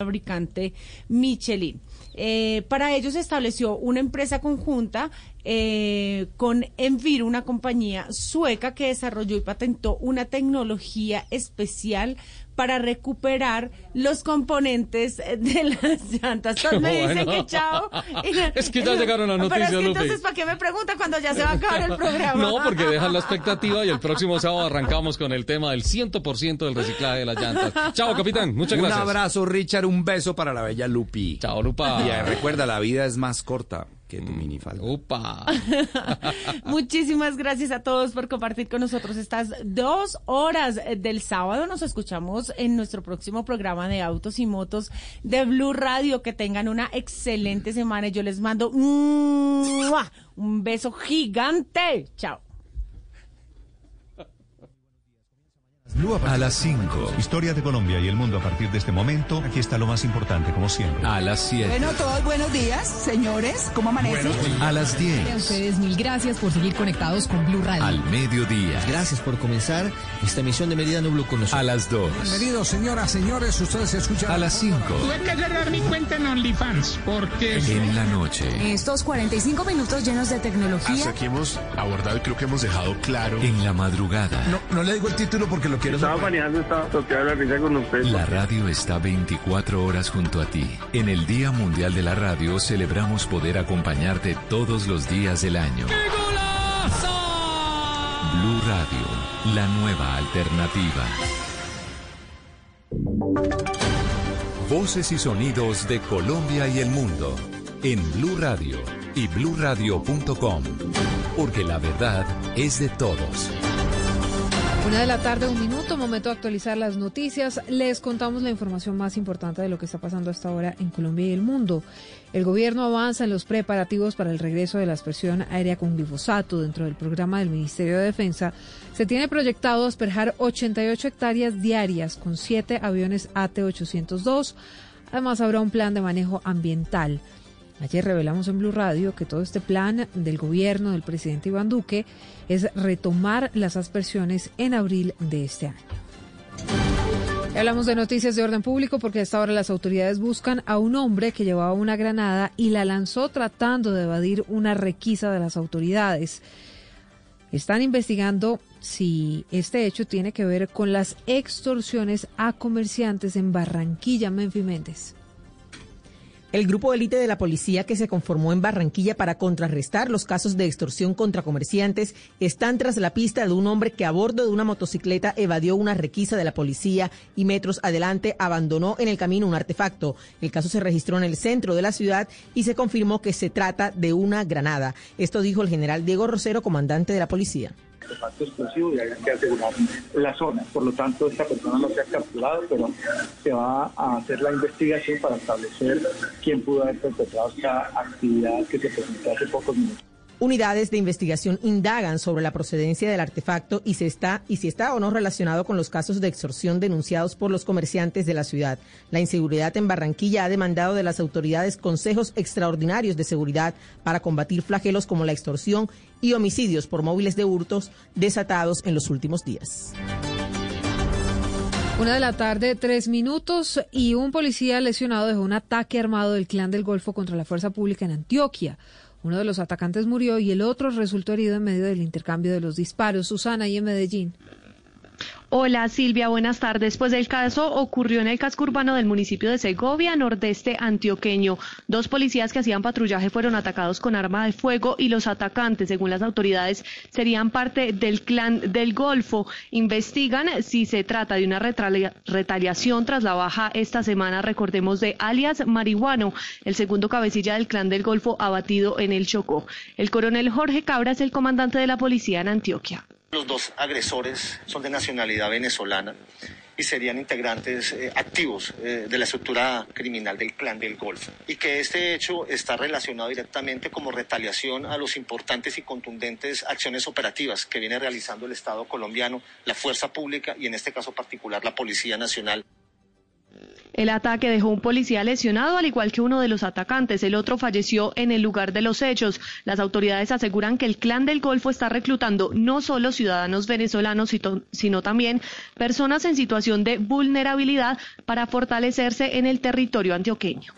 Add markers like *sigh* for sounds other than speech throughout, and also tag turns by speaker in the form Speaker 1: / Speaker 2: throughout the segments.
Speaker 1: fabricante Michelin. Eh, para ello se estableció una empresa conjunta eh, con Enviro, una compañía sueca que desarrolló y patentó una tecnología especial para recuperar los componentes de las *laughs* llantas. Todos me dicen que chao. *laughs*
Speaker 2: Es que ya llegaron las noticias,
Speaker 1: Pero es que
Speaker 2: Lupi.
Speaker 1: entonces, ¿para qué me pregunta cuando ya se va a acabar el programa?
Speaker 2: No, porque dejan la expectativa y el próximo sábado arrancamos con el tema del 100% del reciclaje de las llantas. Chao, capitán. Muchas
Speaker 3: Un
Speaker 2: gracias.
Speaker 3: abrazo, Richard. Un beso para la bella Lupi.
Speaker 2: Chao, Lupa.
Speaker 3: Y eh, recuerda, la vida es más corta que
Speaker 2: Mm.
Speaker 3: tu minifalda.
Speaker 2: Upa. *laughs*
Speaker 1: Muchísimas gracias a todos por compartir con nosotros estas dos horas del sábado. Nos escuchamos en nuestro próximo programa de autos y motos de Blue Radio. Que tengan una excelente semana y yo les mando ¡mua! un beso gigante. Chao.
Speaker 4: A las 5. Historia de Colombia y el mundo a partir de este momento. Aquí está lo más importante, como siempre.
Speaker 2: A las 7.
Speaker 5: Bueno, todos buenos días, señores. ¿Cómo amanecen?
Speaker 4: A las
Speaker 6: A
Speaker 4: 10.
Speaker 6: ustedes mil gracias por seguir conectados con Blue Radio.
Speaker 4: Al mediodía.
Speaker 7: Gracias por comenzar esta emisión de Meridiano Blue con nosotros.
Speaker 4: A las 2.
Speaker 8: Bienvenidos, señoras, señores. Ustedes escuchan.
Speaker 4: A las 5.
Speaker 8: Tuve que cerrar mi cuenta en OnlyFans porque.
Speaker 4: En la noche.
Speaker 6: Estos 45 minutos llenos de tecnología.
Speaker 9: aquí hemos abordado y creo que hemos dejado claro.
Speaker 4: En la madrugada.
Speaker 9: no le digo el título porque lo quiero
Speaker 10: Estaba manejando, estaba toqueada la risa con usted.
Speaker 4: La radio está 24 horas junto a ti. En el Día Mundial de la Radio celebramos poder acompañarte todos los días del año. Blue Radio, la nueva alternativa. Voces y sonidos de Colombia y el mundo en Blue Radio y bluradio.com, porque la verdad es de todos.
Speaker 11: Una de la tarde, un minuto, momento de actualizar las noticias. Les contamos la información más importante de lo que está pasando hasta ahora en Colombia y el mundo. El gobierno avanza en los preparativos para el regreso de la aspersión aérea con glifosato dentro del programa del Ministerio de Defensa. Se tiene proyectado despejar 88 hectáreas diarias con siete aviones AT-802. Además, habrá un plan de manejo ambiental. Ayer revelamos en Blue Radio que todo este plan del gobierno del presidente Iván Duque es retomar las aspersiones en abril de este año. Hablamos de noticias de orden público porque a esta hora las autoridades buscan a un hombre que llevaba una granada y la lanzó tratando de evadir una requisa de las autoridades. Están investigando si este hecho tiene que ver con las extorsiones a comerciantes en Barranquilla, Menfi Méndez.
Speaker 12: El grupo élite de la policía que se conformó en Barranquilla para contrarrestar los casos de extorsión contra comerciantes están tras la pista de un hombre que a bordo de una motocicleta evadió una requisa de la policía y metros adelante abandonó en el camino un artefacto. El caso se registró en el centro de la ciudad y se confirmó que se trata de una granada. Esto dijo el general Diego Rosero, comandante de la policía
Speaker 10: artefacto explosivo y hay que asegurar la zona. Por lo tanto, esta persona no se ha capturado, pero se va a hacer la investigación para establecer quién pudo haber perpetrado esta actividad que se presentó hace pocos minutos.
Speaker 12: Unidades de investigación indagan sobre la procedencia del artefacto y, está, y si está o no relacionado con los casos de extorsión denunciados por los comerciantes de la ciudad. La inseguridad en Barranquilla ha demandado de las autoridades consejos extraordinarios de seguridad para combatir flagelos como la extorsión y homicidios por móviles de hurtos desatados en los últimos días.
Speaker 11: Una de la tarde, tres minutos, y un policía lesionado dejó un ataque armado del Clan del Golfo contra la fuerza pública en Antioquia. Uno de los atacantes murió y el otro resultó herido en medio del intercambio de los disparos. Susana, y en Medellín.
Speaker 13: Hola Silvia, buenas tardes. Pues el caso ocurrió en el casco urbano del municipio de Segovia, nordeste antioqueño. Dos policías que hacían patrullaje fueron atacados con arma de fuego y los atacantes, según las autoridades, serían parte del clan del Golfo. Investigan si se trata de una retaliación tras la baja esta semana, recordemos, de alias Marihuano, el segundo cabecilla del clan del Golfo abatido en el Chocó. El coronel Jorge Cabra es el comandante de la policía en Antioquia.
Speaker 14: Los dos agresores son de nacionalidad venezolana y serían integrantes eh, activos eh, de la estructura criminal del clan del Golfo. Y que este hecho está relacionado directamente como retaliación a los importantes y contundentes acciones operativas que viene realizando el Estado colombiano, la fuerza pública y en este caso particular la Policía Nacional.
Speaker 13: El ataque dejó un policía lesionado, al igual que uno de los atacantes. El otro falleció en el lugar de los hechos. Las autoridades aseguran que el clan del Golfo está reclutando no solo ciudadanos venezolanos, sino también personas en situación de vulnerabilidad para fortalecerse en el territorio antioqueño.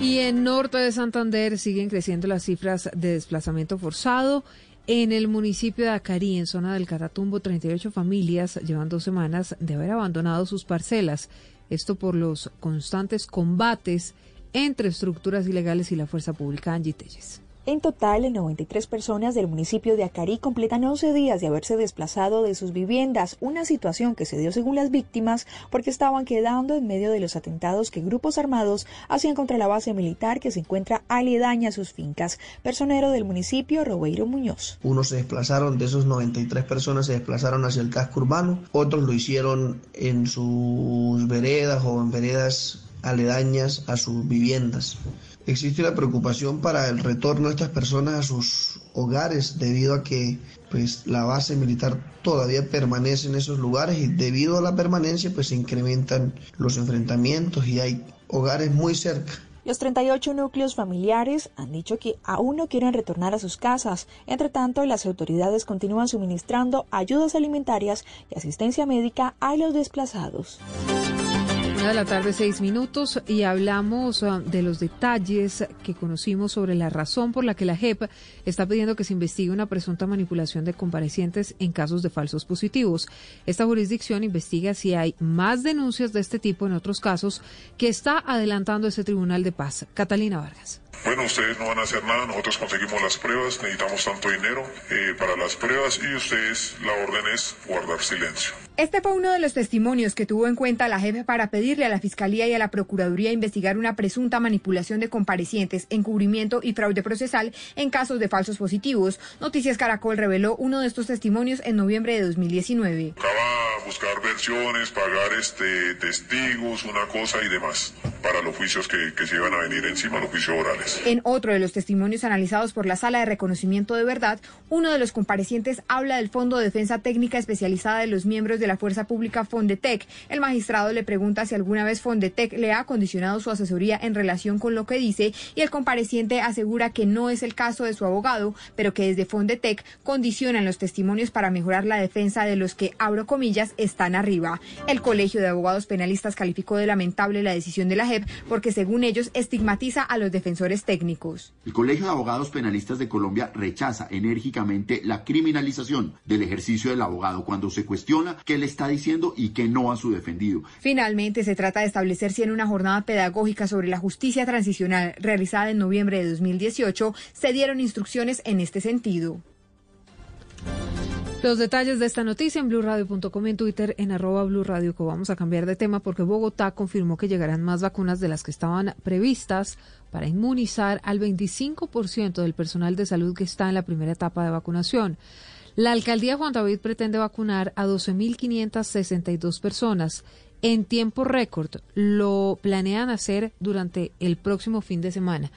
Speaker 11: Y en norte de Santander siguen creciendo las cifras de desplazamiento forzado. En el municipio de Acarí, en zona del Catatumbo, 38 familias llevan dos semanas de haber abandonado sus parcelas. Esto por los constantes combates entre estructuras ilegales y la fuerza pública Angie Telles.
Speaker 15: En total, 93 personas del municipio de Acarí completan 11 días de haberse desplazado de sus viviendas, una situación que se dio según las víctimas porque estaban quedando en medio de los atentados que grupos armados hacían contra la base militar que se encuentra aledaña a sus fincas. Personero del municipio, Robeiro Muñoz.
Speaker 16: Unos se desplazaron, de esos 93 personas se desplazaron hacia el casco urbano, otros lo hicieron en sus veredas o en veredas aledañas a sus viviendas. Existe la preocupación para el retorno de estas personas a sus hogares debido a que pues la base militar todavía permanece en esos lugares y debido a la permanencia pues se incrementan los enfrentamientos y hay hogares muy cerca.
Speaker 15: Los 38 núcleos familiares han dicho que aún no quieren retornar a sus casas. Entre tanto, las autoridades continúan suministrando ayudas alimentarias y asistencia médica a los desplazados
Speaker 11: de la tarde, seis minutos, y hablamos ah, de los detalles que conocimos sobre la razón por la que la JEP está pidiendo que se investigue una presunta manipulación de comparecientes en casos de falsos positivos. Esta jurisdicción investiga si hay más denuncias de este tipo en otros casos que está adelantando ese Tribunal de Paz. Catalina Vargas.
Speaker 17: Bueno, ustedes no van a hacer nada, nosotros conseguimos las pruebas, necesitamos tanto dinero eh, para las pruebas y ustedes, la orden es guardar silencio.
Speaker 18: Este fue uno de los testimonios que tuvo en cuenta la jefe para pedirle a la Fiscalía y a la Procuraduría investigar una presunta manipulación de comparecientes, encubrimiento y fraude procesal en casos de falsos positivos. Noticias Caracol reveló uno de estos testimonios en noviembre de 2019.
Speaker 17: Acaba buscar versiones, pagar este, testigos, una cosa y demás para los juicios que, que se iban a venir encima, los juicios orales.
Speaker 18: En otro de los testimonios analizados por la Sala de Reconocimiento de Verdad, uno de los comparecientes habla del Fondo de Defensa Técnica Especializada de los miembros de la Fuerza Pública Fondetec. El magistrado le pregunta si alguna vez Fondetec le ha condicionado su asesoría en relación con lo que dice y el compareciente asegura que no es el caso de su abogado, pero que desde Fondetec condicionan los testimonios para mejorar la defensa de los que, abro comillas, están arriba. El Colegio de Abogados Penalistas calificó de lamentable la decisión de la JEP porque, según ellos, estigmatiza a los defensores técnicos.
Speaker 19: El Colegio de Abogados Penalistas de Colombia rechaza enérgicamente la criminalización del ejercicio del abogado cuando se cuestiona qué le está diciendo y qué no a su defendido.
Speaker 18: Finalmente, se trata de establecer si en una jornada pedagógica sobre la justicia transicional realizada en noviembre de 2018 se dieron instrucciones en este sentido.
Speaker 11: Los detalles de esta noticia en blurradio.com en Twitter en arroba blurradio que vamos a cambiar de tema porque Bogotá confirmó que llegarán más vacunas de las que estaban previstas para inmunizar al 25% del personal de salud que está en la primera etapa de vacunación. La alcaldía Juan David pretende vacunar a 12.562 personas en tiempo récord. Lo planean hacer durante el próximo fin de semana.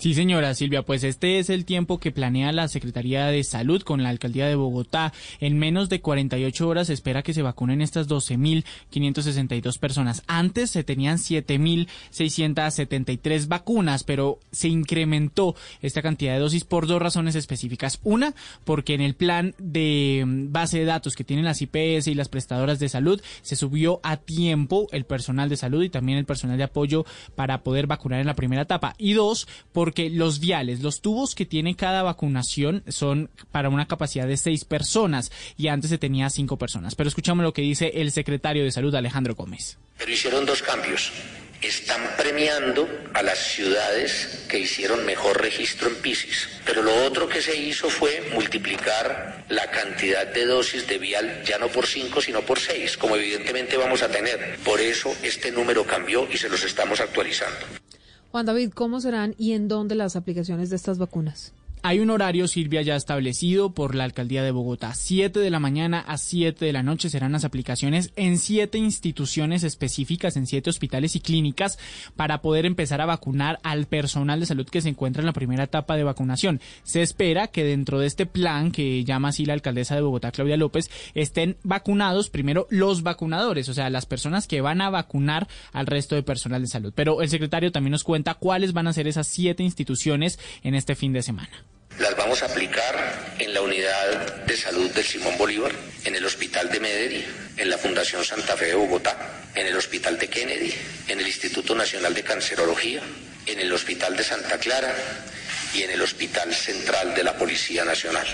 Speaker 20: Sí, señora Silvia, pues este es el tiempo que planea la Secretaría de Salud con la Alcaldía de Bogotá. En menos de 48 horas se espera que se vacunen estas 12.562 personas. Antes se tenían 7.673 vacunas, pero se incrementó esta cantidad de dosis por dos razones específicas. Una, porque en el plan de mm, base de datos que tienen las IPS y las prestadoras de salud se subió a tiempo el personal de salud y también el personal de apoyo para poder vacunar en la primera etapa. Y dos, por porque los viales, los tubos que tiene cada vacunación son para una capacidad de seis personas y antes se tenía cinco personas. Pero escuchamos lo que dice el secretario de Salud, Alejandro Gómez.
Speaker 21: Pero hicieron dos cambios. Están premiando a las ciudades que hicieron mejor registro en PISIS. Pero lo otro que se hizo fue multiplicar la cantidad de dosis de vial ya no por cinco, sino por seis, como evidentemente vamos a tener. Por eso este número cambió y se los estamos actualizando.
Speaker 11: Juan David, ¿cómo serán y en dónde las aplicaciones de estas vacunas?
Speaker 20: Hay un horario, Silvia, ya establecido por la alcaldía de Bogotá. 7 de la mañana a 7 de la noche serán las aplicaciones en siete instituciones específicas, en siete hospitales y clínicas, para poder empezar a vacunar al personal de salud que se encuentra en la primera etapa de vacunación. Se espera que dentro de este plan que llama así la alcaldesa de Bogotá, Claudia López, estén vacunados primero los vacunadores, o sea, las personas que van a vacunar al resto de personal de salud. Pero el secretario también nos cuenta cuáles van a ser esas siete instituciones en este fin de semana.
Speaker 21: Las vamos a aplicar en la unidad de salud del Simón Bolívar, en el Hospital de Medellín, en la Fundación Santa Fe de Bogotá, en el Hospital de Kennedy, en el Instituto Nacional de Cancerología, en el Hospital de Santa Clara y en el Hospital Central de la Policía Nacional.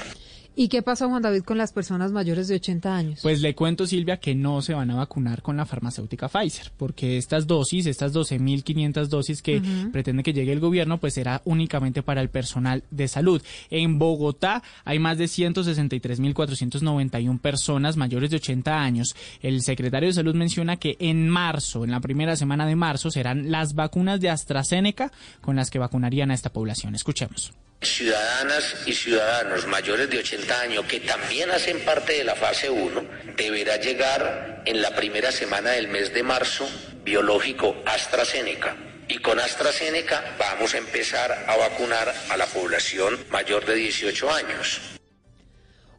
Speaker 11: ¿Y qué pasa, Juan David, con las personas mayores de 80 años?
Speaker 20: Pues le cuento, Silvia, que no se van a vacunar con la farmacéutica Pfizer, porque estas dosis, estas 12.500 dosis que pretende que llegue el gobierno, pues será únicamente para el personal de salud. En Bogotá hay más de 163.491 personas mayores de 80 años. El secretario de Salud menciona que en marzo, en la primera semana de marzo, serán las vacunas de AstraZeneca con las que vacunarían a esta población. Escuchemos
Speaker 21: ciudadanas y ciudadanos mayores de 80 años que también hacen parte de la fase 1, deberá llegar en la primera semana del mes de marzo biológico AstraZeneca. Y con AstraZeneca vamos a empezar a vacunar a la población mayor de 18 años.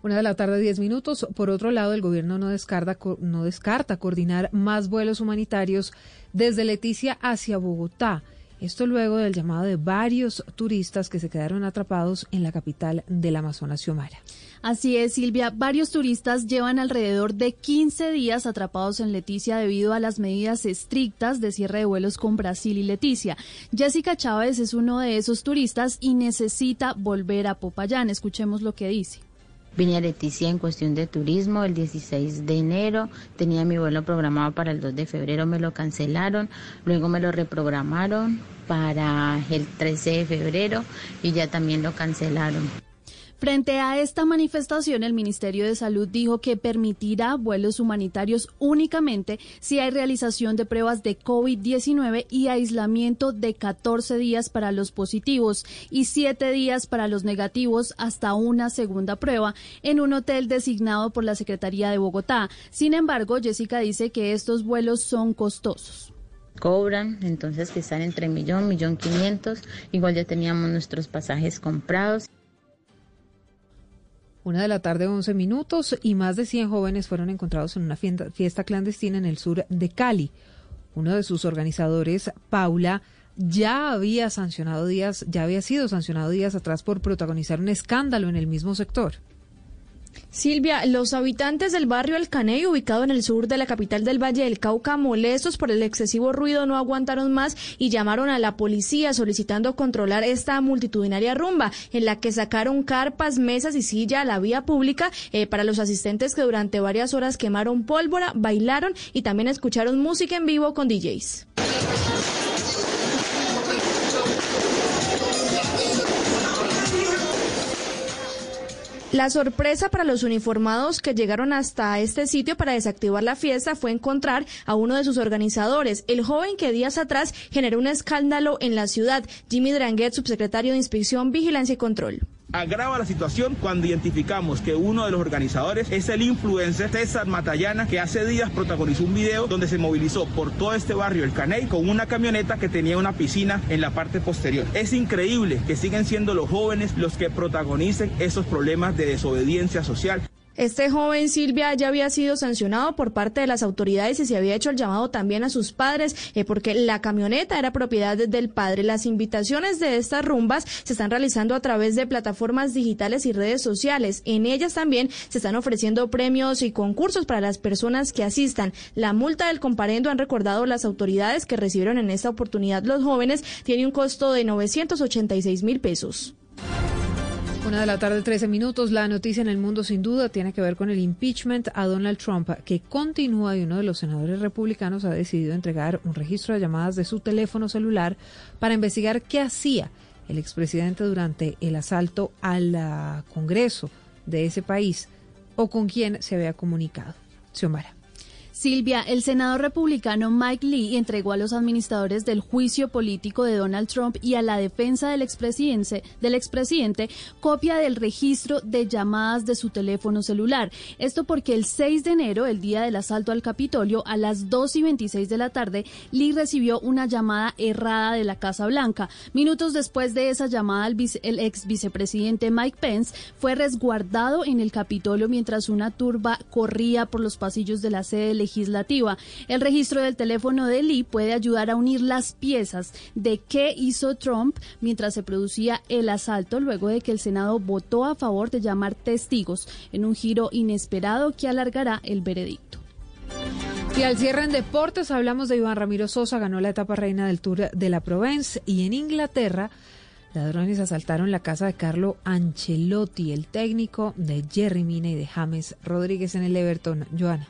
Speaker 11: Una de la tarde, 10 minutos. Por otro lado, el gobierno no descarta, no descarta coordinar más vuelos humanitarios desde Leticia hacia Bogotá. Esto luego del llamado de varios turistas que se quedaron atrapados en la capital del Amazonas, Xiomara.
Speaker 22: Así es, Silvia. Varios turistas llevan alrededor de 15 días atrapados en Leticia debido a las medidas estrictas de cierre de vuelos con Brasil y Leticia. Jessica Chávez es uno de esos turistas y necesita volver a Popayán. Escuchemos lo que dice.
Speaker 23: Vine a Leticia en cuestión de turismo el 16 de enero, tenía mi vuelo programado para el 2 de febrero, me lo cancelaron, luego me lo reprogramaron para el 13 de febrero y ya también lo cancelaron.
Speaker 22: Frente a esta manifestación, el Ministerio de Salud dijo que permitirá vuelos humanitarios únicamente si hay realización de pruebas de COVID-19 y aislamiento de 14 días para los positivos y 7 días para los negativos hasta una segunda prueba en un hotel designado por la Secretaría de Bogotá. Sin embargo, Jessica dice que estos vuelos son costosos
Speaker 23: cobran, entonces que están entre millón, millón quinientos, igual ya teníamos nuestros pasajes comprados.
Speaker 11: Una de la tarde, 11 minutos, y más de 100 jóvenes fueron encontrados en una fiesta clandestina en el sur de Cali. Uno de sus organizadores, Paula, ya había sancionado días, ya había sido sancionado días atrás por protagonizar un escándalo en el mismo sector.
Speaker 22: Silvia, los habitantes del barrio El Caney, ubicado en el sur de la capital del Valle del Cauca, molestos por el excesivo ruido, no aguantaron más y llamaron a la policía solicitando controlar esta multitudinaria rumba, en la que sacaron carpas, mesas y silla a la vía pública eh, para los asistentes que durante varias horas quemaron pólvora, bailaron y también escucharon música en vivo con DJs. La sorpresa para los uniformados que llegaron hasta este sitio para desactivar la fiesta fue encontrar a uno de sus organizadores, el joven que días atrás generó un escándalo en la ciudad, Jimmy Dranguet, subsecretario de Inspección, Vigilancia y Control.
Speaker 24: Agrava la situación cuando identificamos que uno de los organizadores es el influencer César Matallana, que hace días protagonizó un video donde se movilizó por todo este barrio, el Caney, con una camioneta que tenía una piscina en la parte posterior. Es increíble que siguen siendo los jóvenes los que protagonicen esos problemas de desobediencia social.
Speaker 22: Este joven Silvia ya había sido sancionado por parte de las autoridades y se había hecho el llamado también a sus padres eh, porque la camioneta era propiedad del padre. Las invitaciones de estas rumbas se están realizando a través de plataformas digitales y redes sociales. En ellas también se están ofreciendo premios y concursos para las personas que asistan. La multa del comparendo han recordado las autoridades que recibieron en esta oportunidad los jóvenes tiene un costo de 986 mil pesos.
Speaker 11: Una de la tarde, 13 minutos. La noticia en el mundo, sin duda, tiene que ver con el impeachment a Donald Trump, que continúa y uno de los senadores republicanos ha decidido entregar un registro de llamadas de su teléfono celular para investigar qué hacía el expresidente durante el asalto al Congreso de ese país o con quién se había comunicado. Xiomara.
Speaker 25: Silvia, el senador republicano Mike Lee entregó a los administradores del juicio político de Donald Trump y a la defensa del expresidente, del expresidente copia del registro de llamadas de su teléfono celular. Esto porque el 6 de enero, el día del asalto al Capitolio, a las 2 y 26 de la tarde, Lee recibió una llamada errada de la Casa Blanca. Minutos después de esa llamada, el, el ex vicepresidente Mike Pence fue resguardado en el Capitolio mientras una turba corría por los pasillos de la sede legislativa. El registro del teléfono de Lee puede ayudar a unir las piezas de qué hizo Trump mientras se producía el asalto luego de que el Senado votó a favor de llamar testigos en un giro inesperado que alargará el veredicto.
Speaker 11: Y al cierre en deportes hablamos de Iván Ramiro Sosa, ganó la etapa reina del Tour de la Provence y en Inglaterra ladrones asaltaron la casa de Carlo Ancelotti, el técnico de Jerry Mina y de James Rodríguez en el Everton. Joana.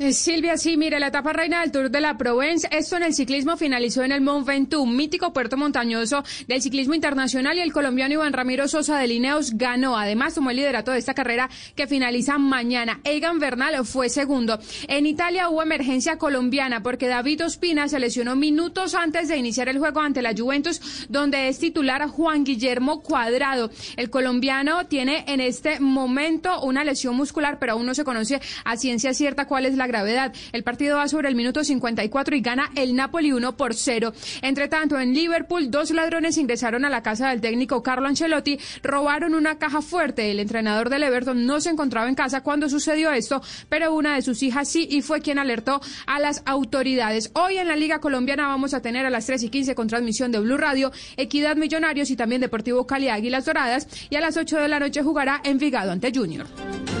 Speaker 26: Eh, Silvia, sí, mire, la etapa reina del Tour de la Provence, esto en el ciclismo finalizó en el Mont Ventoux, mítico puerto montañoso del ciclismo internacional y el colombiano Iván Ramiro Sosa de Lineos ganó. Además, tomó el liderato de esta carrera que finaliza mañana. Egan Bernal fue segundo. En Italia hubo emergencia colombiana porque David Ospina se lesionó minutos antes de iniciar el juego ante la Juventus, donde es titular Juan Guillermo Cuadrado. El colombiano tiene en este momento una lesión muscular, pero aún no se conoce a ciencia cierta cuál es la gravedad. El partido va sobre el minuto 54 y gana el Napoli 1 por 0. Entre tanto, en Liverpool, dos ladrones ingresaron a la casa del técnico Carlo Ancelotti, robaron una caja fuerte. El entrenador del Everton no se encontraba en casa cuando sucedió esto, pero una de sus hijas sí y fue quien alertó a las autoridades. Hoy en la Liga Colombiana vamos a tener a las 3 y 15 con transmisión de Blue Radio, Equidad Millonarios y también Deportivo Cali Águilas Doradas y a las 8 de la noche jugará Envigado ante Junior.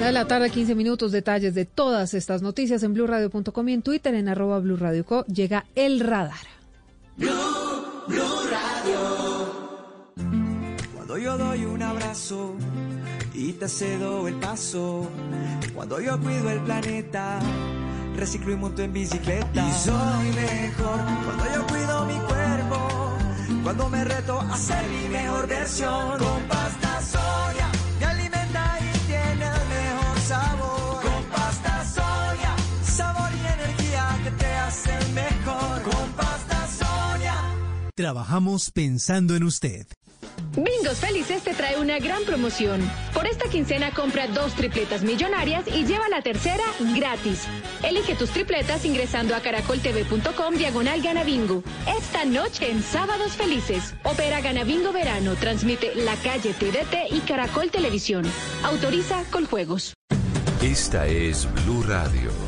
Speaker 11: De la tarde, 15 minutos, detalles de todas estas noticias en blurradio.com y en Twitter en arroba blurradioco. Llega el radar.
Speaker 27: Blue, Radio. Cuando yo doy un abrazo y te cedo el paso, cuando yo cuido el planeta, reciclo y monto en bicicleta. Y soy mejor cuando yo cuido mi cuerpo, cuando me reto a ser mi mejor versión. Con pasta soya
Speaker 28: Trabajamos pensando en usted.
Speaker 29: Bingos Felices te trae una gran promoción. Por esta quincena compra dos tripletas millonarias y lleva la tercera gratis. Elige tus tripletas ingresando a caracoltv.com diagonal Gana Bingo. Esta noche en Sábados Felices. Opera Gana Bingo Verano. Transmite La Calle TDT y Caracol Televisión. Autoriza Coljuegos.
Speaker 4: Esta es Blue Radio.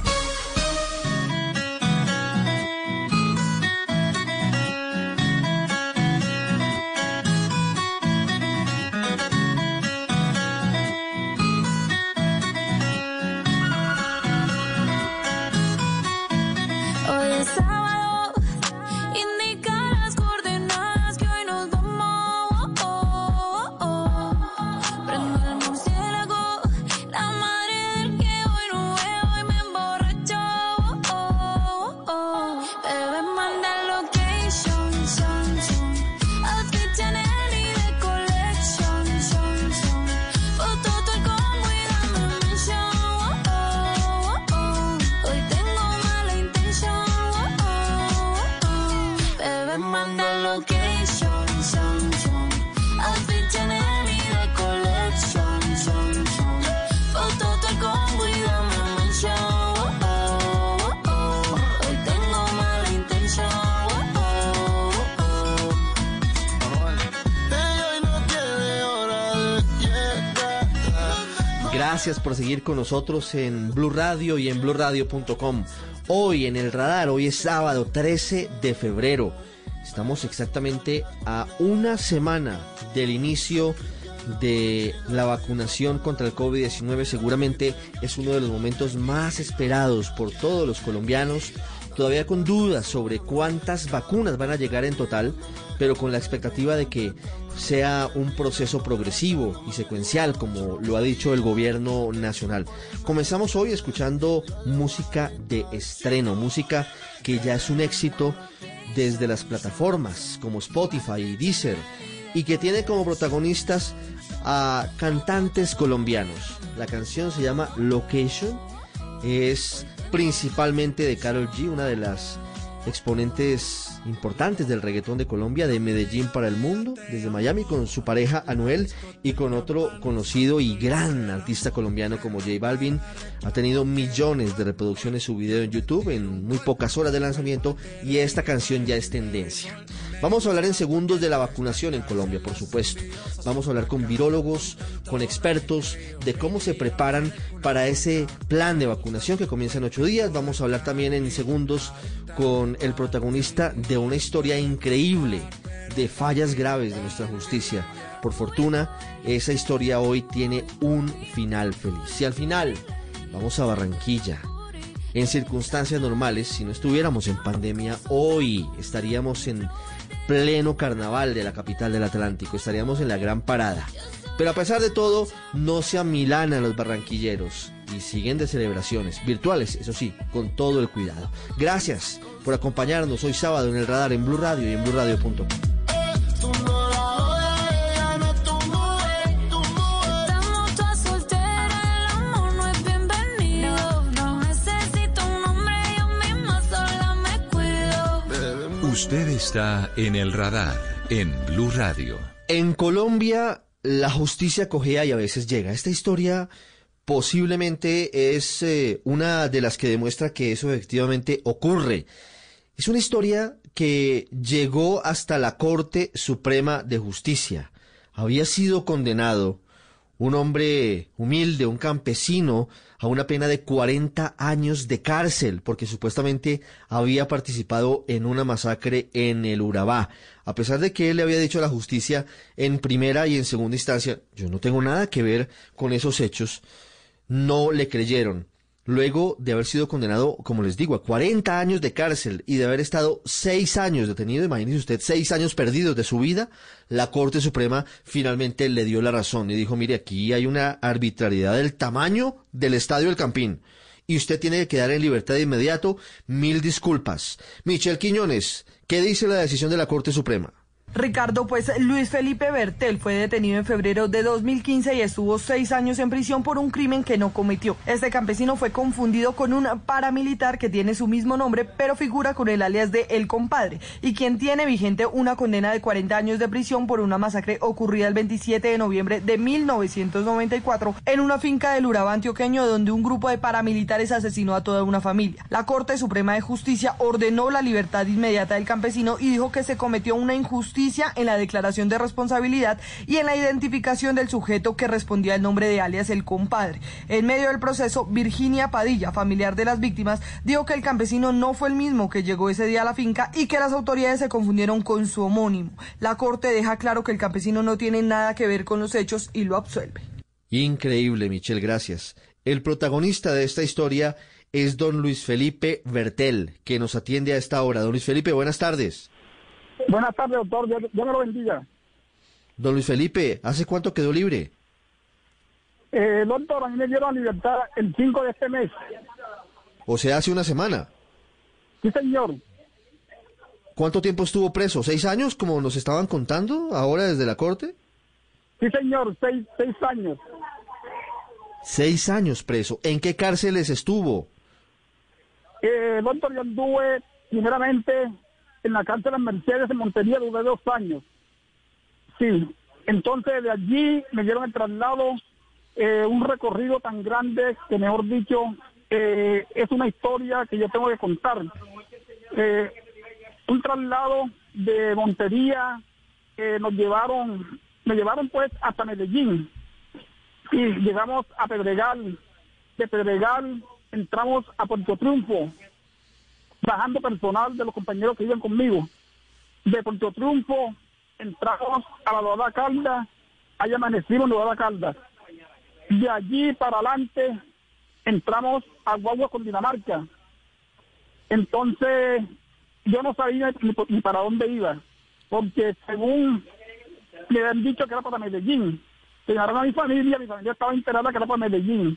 Speaker 30: Gracias por seguir con nosotros en Blue Radio y en bluradio.com. Hoy en el radar, hoy es sábado 13 de febrero. Estamos exactamente a una semana del inicio de la vacunación contra el COVID-19. Seguramente es uno de los momentos más esperados por todos los colombianos. Todavía con dudas sobre cuántas vacunas van a llegar en total, pero con la expectativa de que sea un proceso progresivo y secuencial, como lo ha dicho el gobierno nacional. Comenzamos hoy escuchando música de estreno, música que ya es un éxito desde las plataformas como Spotify y Deezer y que tiene como protagonistas a cantantes colombianos. La canción se llama Location, es principalmente de Carol G, una de las exponentes importantes del reggaetón de Colombia, de Medellín para el mundo, desde Miami con su pareja Anuel y con otro conocido y gran artista colombiano como J Balvin. Ha tenido millones de reproducciones su video en YouTube en muy pocas horas de lanzamiento y esta canción ya es tendencia. Vamos a hablar en segundos de la vacunación en Colombia, por supuesto. Vamos a hablar con virólogos, con expertos de cómo se preparan para ese plan de vacunación que comienza en ocho días. Vamos a hablar también en segundos con el protagonista de una historia increíble de fallas graves de nuestra justicia. Por fortuna, esa historia hoy tiene un final feliz. Y al final, vamos a Barranquilla. En circunstancias normales, si no estuviéramos en pandemia, hoy estaríamos en pleno carnaval de la capital del Atlántico, estaríamos en la gran parada. Pero a pesar de todo, no se amilanan los barranquilleros y siguen de celebraciones virtuales, eso sí, con todo el cuidado. Gracias por acompañarnos hoy sábado en el radar en Blue Radio y en BlueRadio.com.
Speaker 4: Usted está en el radar en Blue Radio.
Speaker 30: En Colombia la justicia cogea y a veces llega. Esta historia posiblemente es eh, una de las que demuestra que eso efectivamente ocurre. Es una historia que llegó hasta la Corte Suprema de Justicia. Había sido condenado un hombre humilde, un campesino, a una pena de 40 años de cárcel, porque supuestamente había participado en una masacre en el Urabá. A pesar de que él le había dicho a la justicia en primera y en segunda instancia, yo no tengo nada que ver con esos hechos, no le creyeron luego de haber sido condenado, como les digo, a 40 años de cárcel y de haber estado seis años detenido, imagínese usted, seis años perdidos de su vida, la Corte Suprema finalmente le dio la razón y dijo, mire, aquí hay una arbitrariedad del tamaño del Estadio del Campín y usted tiene que quedar en libertad de inmediato, mil disculpas. Michel Quiñones, ¿qué dice la decisión de la Corte Suprema?
Speaker 31: Ricardo, pues Luis Felipe Bertel fue detenido en febrero de 2015 y estuvo seis años en prisión por un crimen que no cometió. Este campesino fue confundido con un paramilitar que tiene su mismo nombre, pero figura con el alias de El Compadre, y quien tiene vigente una condena de 40 años de prisión por una masacre ocurrida el 27 de noviembre de 1994 en una finca del Urabá antioqueño donde un grupo de paramilitares asesinó a toda una familia. La Corte Suprema de Justicia ordenó la libertad inmediata del campesino y dijo que se cometió una injusticia en la declaración de responsabilidad y en la identificación del sujeto que respondía al nombre de alias el compadre. En medio del proceso, Virginia Padilla, familiar de las víctimas, dijo que el campesino no fue el mismo que llegó ese día a la finca y que las autoridades se confundieron con su homónimo. La corte deja claro que el campesino no tiene nada que ver con los hechos y lo absuelve.
Speaker 30: Increíble, Michelle, gracias. El protagonista de esta historia es don Luis Felipe Bertel, que nos atiende a esta hora. Don Luis Felipe, buenas tardes.
Speaker 32: Buenas tardes, doctor. Dios, me lo bendiga.
Speaker 30: Don Luis Felipe, ¿hace cuánto quedó libre?
Speaker 32: Eh, doctor, a mí me dieron libertad el 5 de este mes.
Speaker 30: O sea, hace una semana.
Speaker 32: Sí, señor.
Speaker 30: ¿Cuánto tiempo estuvo preso? ¿Seis años, como nos estaban contando ahora desde la corte?
Speaker 32: Sí, señor, seis, seis años.
Speaker 30: Seis años preso. ¿En qué cárceles estuvo?
Speaker 32: Eh, doctor, yo anduve primeramente en la cárcel de Mercedes en Montería duré dos años. Sí, entonces de allí me dieron el traslado, eh, un recorrido tan grande que mejor dicho eh, es una historia que yo tengo que contar. Eh, un traslado de Montería, nos llevaron, me llevaron pues hasta Medellín. y llegamos a Pedregal. De Pedregal entramos a Puerto Triunfo, bajando personal de los compañeros que iban conmigo. De Puerto Triunfo entramos a la Nueva Caldas, ahí amanecimos en Nueva Caldas. De allí para adelante entramos a Guagua con Dinamarca. Entonces yo no sabía ni para dónde iba, porque según me habían dicho que era para Medellín. Llegaron a mi familia, mi familia estaba enterada que era para Medellín.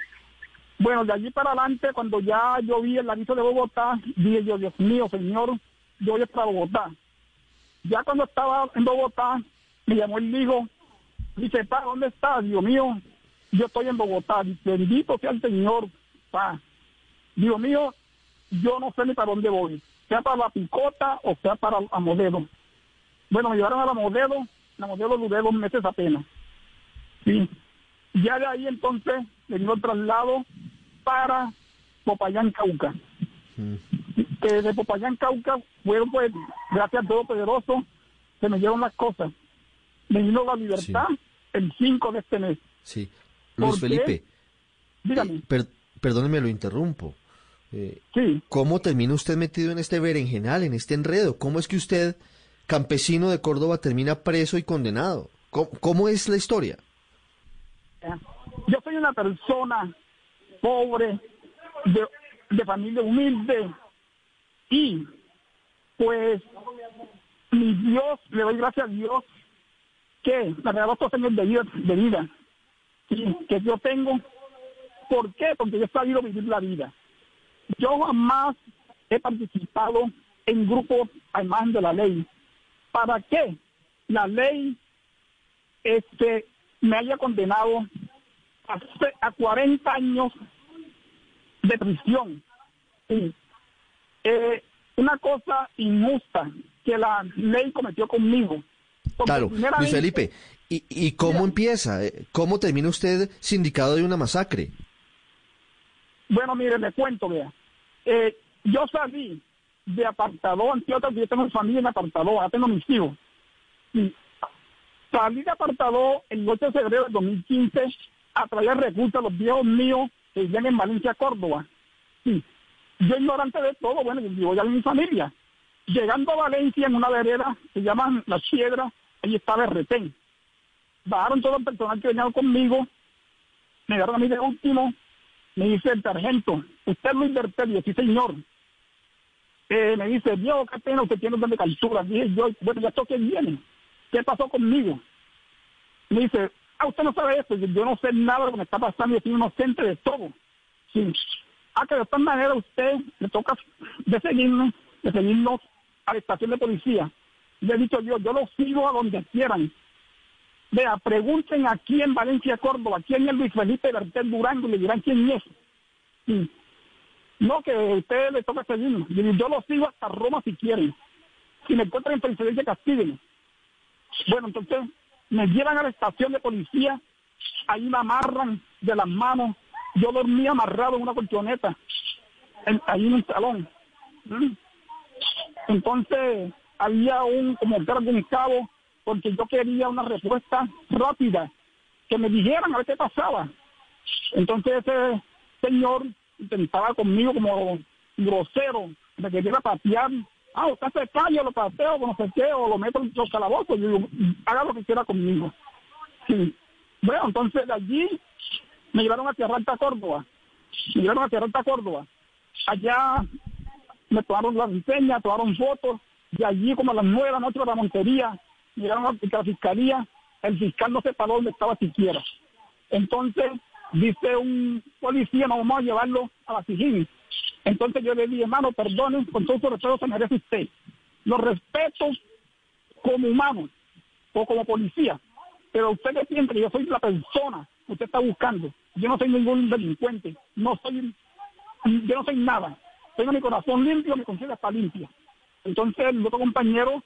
Speaker 32: Bueno, de allí para adelante, cuando ya yo vi el aviso de Bogotá, dije yo, Dios mío, señor, yo voy para Bogotá. Ya cuando estaba en Bogotá, me llamó el hijo, dice, pa, ¿dónde estás? Dios mío, yo estoy en Bogotá, bendito sea el Señor, pa. Dios mío, yo no sé ni para dónde voy, sea para la picota o sea para la modelo. Bueno, me llevaron a la modelo, la modelo duré dos meses apenas. Sí. Ya de ahí entonces dio el traslado para Popayán, Cauca. Que de Popayán, Cauca, fueron pues, gracias a todo poderoso, se me dieron las cosas. Me vino la libertad el 5 de este mes.
Speaker 30: Sí. Luis. Felipe,
Speaker 32: Dígame.
Speaker 30: per- perdóneme, lo interrumpo. Eh, ¿Cómo termina usted metido en este berenjenal, en este enredo? ¿Cómo es que usted, campesino de Córdoba, termina preso y condenado? ¿Cómo, cómo es la historia?
Speaker 32: Yo soy una persona pobre, de, de familia humilde, y pues mi Dios, le doy gracias a Dios que me regaló estos años de vida, de vida sí, que yo tengo. ¿Por qué? Porque yo he sabido vivir la vida. Yo jamás he participado en grupos al margen de la ley. ¿Para qué? La ley este, me haya condenado a, a 40 años de prisión. Sí. Eh, una cosa injusta que la ley cometió conmigo. Porque
Speaker 30: Claro, Luis Felipe, ¿y, y cómo empieza? Eh, ¿Cómo termina usted sindicado de una masacre?
Speaker 32: Bueno, mire, le cuento, vea. Eh, yo salí de apartado, Antioquia, yo tengo familia en apartado, ya tengo mis hijos. Y salí de apartado el 8 de febrero del 2015 a traer recursos a los viejos míos que vivían en Valencia, Córdoba. Sí. Yo ignorante de todo, bueno, yo ya en mi familia. Llegando a Valencia en una vereda, se llaman Las Piedras, ahí estaba retén. Bajaron todo el personal que venía conmigo, me dieron a mí de último, me dice el sargento, usted es Luis Bertelio, sí señor. Eh, me dice, Dios, qué pena, usted tiene de captura. Dije yo, bueno, ya esto que viene. ¿Qué pasó conmigo? Me dice, ah, usted no sabe eso. Yo, no sé nada de lo que me está pasando, yo soy inocente de todo. Sí. Ah, que de todas maneras a usted le toca de seguirnos, de seguirnos a la estación de policía. Le he dicho yo, yo lo sigo a donde quieran. Vea, pregunten aquí en Valencia, Córdoba, quién es Luis Felipe Bertel Durango y le dirán quién es. No, que a ustedes les toca seguirnos. Yo, yo lo sigo hasta Roma si quieren. Si me encuentran en presidencia, castíguenme. Bueno, entonces me llevan a la estación de policía, ahí me amarran de las manos. Yo dormía amarrado en una colchoneta, ahí en un salón. ¿Mm? Entonces había un, como de un cabo, porque yo quería una respuesta rápida, que me dijeran a ver qué pasaba. Entonces ese señor intentaba conmigo como grosero, me quería patear. Ah, usted se calla, lo pateo, no sé qué, o lo meto en los calabozos. Yo digo, haga lo que quiera conmigo. Sí. Bueno, entonces de allí me llevaron a Tierra Alta, Córdoba. Me llevaron a Tierra Alta, Córdoba. Allá me tomaron la enseña, tomaron fotos, y allí como a las nueve de la noche de la montería, llegaron a la fiscalía, el fiscal no se paró donde estaba siquiera. Entonces, dice un policía, no vamos a llevarlo a la Sijín. Entonces yo le dije, hermano, perdone, con todo su respeto se merece usted. Lo respeto como humano o como policía, pero usted que piensa que yo soy la persona que usted está buscando. Yo no soy ningún delincuente, no soy, yo no soy nada. Tengo mi corazón limpio, mi conciencia está limpia. Entonces el otro compañero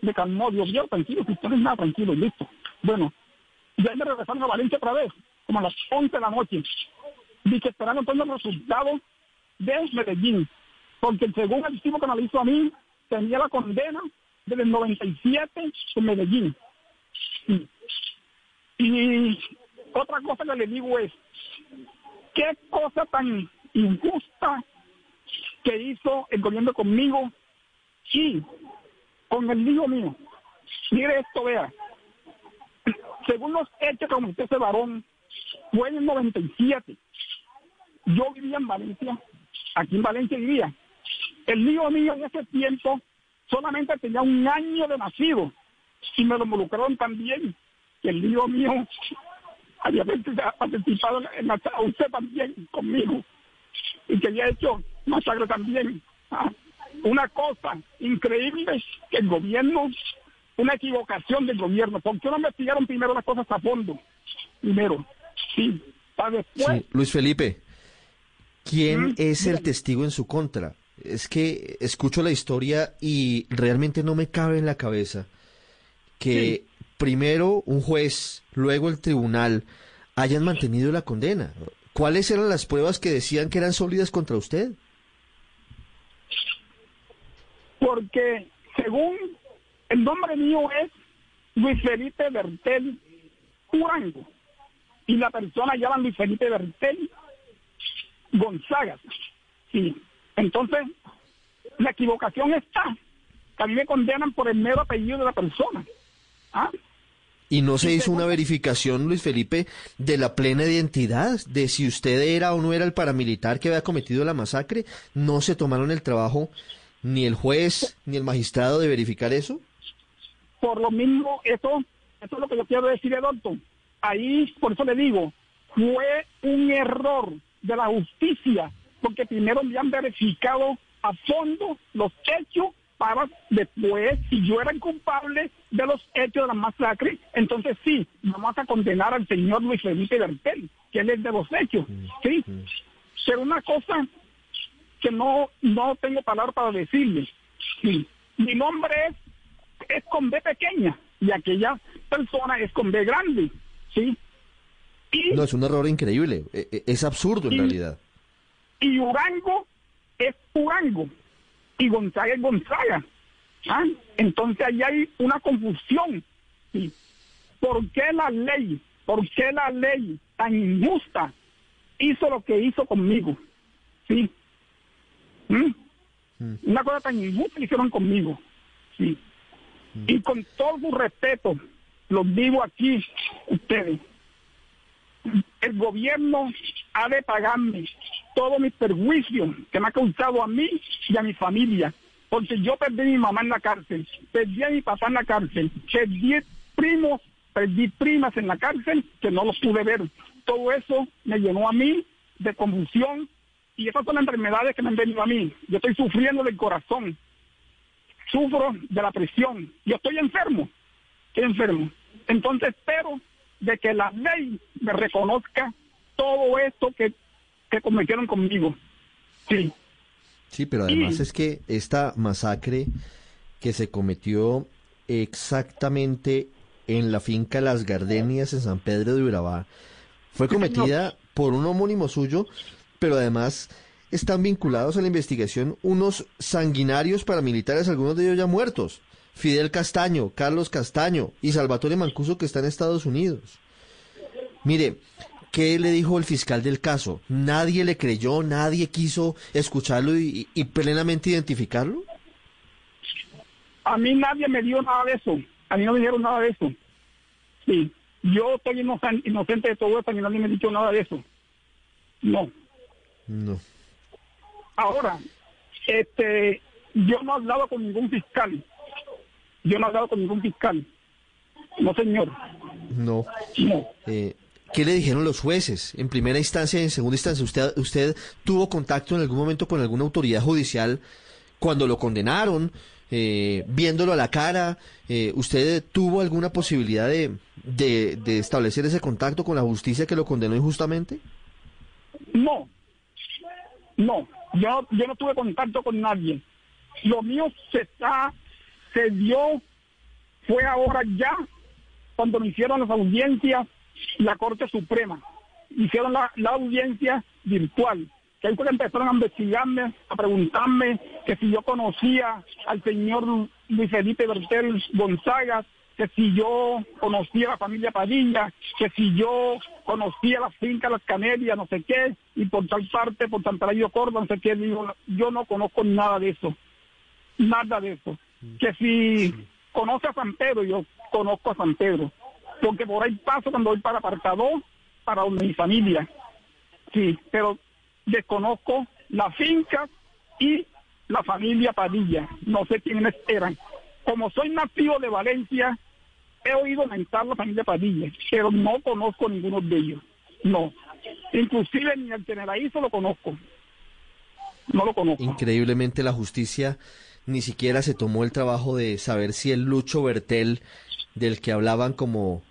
Speaker 32: me calmó, Dios mío, tranquilo, si usted no es nada, tranquilo, listo. Bueno, ya me regresaron a Valencia otra vez, como a las 11 de la noche. Dije, esperando entonces los resultados de Medellín, porque según el tipo que me hizo a mí, tenía la condena desde el 97 en Medellín. Y, y otra cosa que le digo es, ¿qué cosa tan injusta que hizo el gobierno conmigo y con el hijo mío? Mire esto, vea. Según los hechos que cometió ese varón, fue en el 97. Yo vivía en Valencia, aquí en Valencia vivía. El hijo mío en ese tiempo solamente tenía un año de nacido y me lo involucraron también. Que el hijo mío había participado en la usted también conmigo y que había hecho masacre también. Ah, una cosa increíble que el gobierno, una equivocación del gobierno. ¿Por qué no investigaron primero las cosas a fondo? Primero, sí, para después.
Speaker 30: Luis Felipe, ¿quién es el testigo en su contra? Es que escucho la historia y realmente no me cabe en la cabeza que primero un juez, luego el tribunal hayan mantenido la condena. ¿Cuáles eran las pruebas que decían que eran sólidas contra usted?
Speaker 32: Porque según el nombre mío es Luis Felipe Bertel Urango y la persona llama Luis Felipe Bertel Gonzaga. Sí. Entonces, la equivocación está. Que a mí me condenan por el mero apellido de la persona. ¿Ah?
Speaker 30: ¿Y no se hizo una verificación, Luis Felipe, de la plena identidad, de si usted era o no era el paramilitar que había cometido la masacre? ¿No se tomaron el trabajo ni el juez ni el magistrado de verificar eso?
Speaker 32: Por lo mismo, eso, eso es lo que yo quiero decir, doctor. Ahí, por eso le digo, fue un error de la justicia, porque primero me han verificado a fondo los hechos para después, si yo era culpable de los hechos de la masacre, entonces sí, vamos a condenar al señor Luis Felipe Bertel, que él es de los hechos, ¿sí? Pero una cosa que no, no tengo palabras para decirle, sí. mi nombre es, es con B pequeña y aquella persona es con B grande, ¿sí?
Speaker 30: No, es un error increíble, e, e, es absurdo en realidad.
Speaker 32: Y Urango es Urango y Gonzaga es Gonzaga. ¿ah? Entonces ahí hay una confusión. ¿sí? ¿Por qué la ley, por qué la ley tan injusta hizo lo que hizo conmigo? ¿Sí? ¿Mm? Una cosa tan injusta que hicieron conmigo. ¿Sí? Y con todo su respeto, los digo aquí, ustedes, el gobierno ha de pagarme todo mi perjuicio que me ha causado a mí y a mi familia. Porque yo perdí a mi mamá en la cárcel, perdí a mi papá en la cárcel, perdí primos, perdí primas en la cárcel que no los pude ver. Todo eso me llenó a mí de convulsión y esas son las enfermedades que me han venido a mí. Yo estoy sufriendo del corazón, sufro de la presión, yo estoy enfermo, estoy enfermo. Entonces espero de que la ley me reconozca todo esto que, que cometieron conmigo. Sí.
Speaker 30: Sí, pero además es que esta masacre que se cometió exactamente en la finca Las Gardenias en San Pedro de Urabá fue cometida por un homónimo suyo, pero además están vinculados a la investigación unos sanguinarios paramilitares, algunos de ellos ya muertos. Fidel Castaño, Carlos Castaño y Salvatore Mancuso que está en Estados Unidos. Mire, ¿qué le dijo el fiscal del caso? ¿Nadie le creyó? ¿Nadie quiso escucharlo y, plenamente identificarlo?
Speaker 32: A mí nadie me dio nada de eso. A mí no me dijeron nada de eso. Sí, yo estoy inocente de todo esto y nadie me ha dicho nada de eso. No.
Speaker 30: No.
Speaker 32: Ahora, este, yo no he hablado con ningún fiscal yo no he hablado con ningún fiscal. No, señor.
Speaker 30: No. Eh, ¿Qué le dijeron los jueces? En primera instancia y en segunda instancia, ¿usted, ¿usted tuvo contacto en algún momento con alguna autoridad judicial cuando lo condenaron? Eh, viéndolo a la cara, eh, ¿usted tuvo alguna posibilidad de, de, establecer ese contacto con la justicia que lo condenó injustamente?
Speaker 32: No, no, yo, yo no tuve contacto con nadie. Lo mío se está se dio, fue ahora ya, cuando me hicieron las audiencias, la Corte Suprema. Hicieron la, audiencia virtual. Que ahí fue empezaron a investigarme, a preguntarme que si yo conocía al señor Luis Felipe Bertel Gonzaga, que si yo conocía a la familia Padilla, que si yo conocía la finca Las Canelias, no sé qué, y por tal parte, por Santa María Córdoba, no sé qué, digo, yo no conozco nada de eso, nada de eso. Que si conoce a San Pedro, yo conozco a San Pedro, porque por ahí paso cuando voy para apartado, para donde mi familia, sí, pero desconozco la finca y la familia Padilla, no sé quiénes eran. Como soy nativo de Valencia, he oído mentar la familia Padilla, pero no conozco ninguno de ellos. No. Inclusive ni el Teneraízo lo conozco. No lo conozco.
Speaker 30: Increíblemente la justicia ni siquiera se tomó el trabajo de saber si el Lucho Bertel, del que hablaban como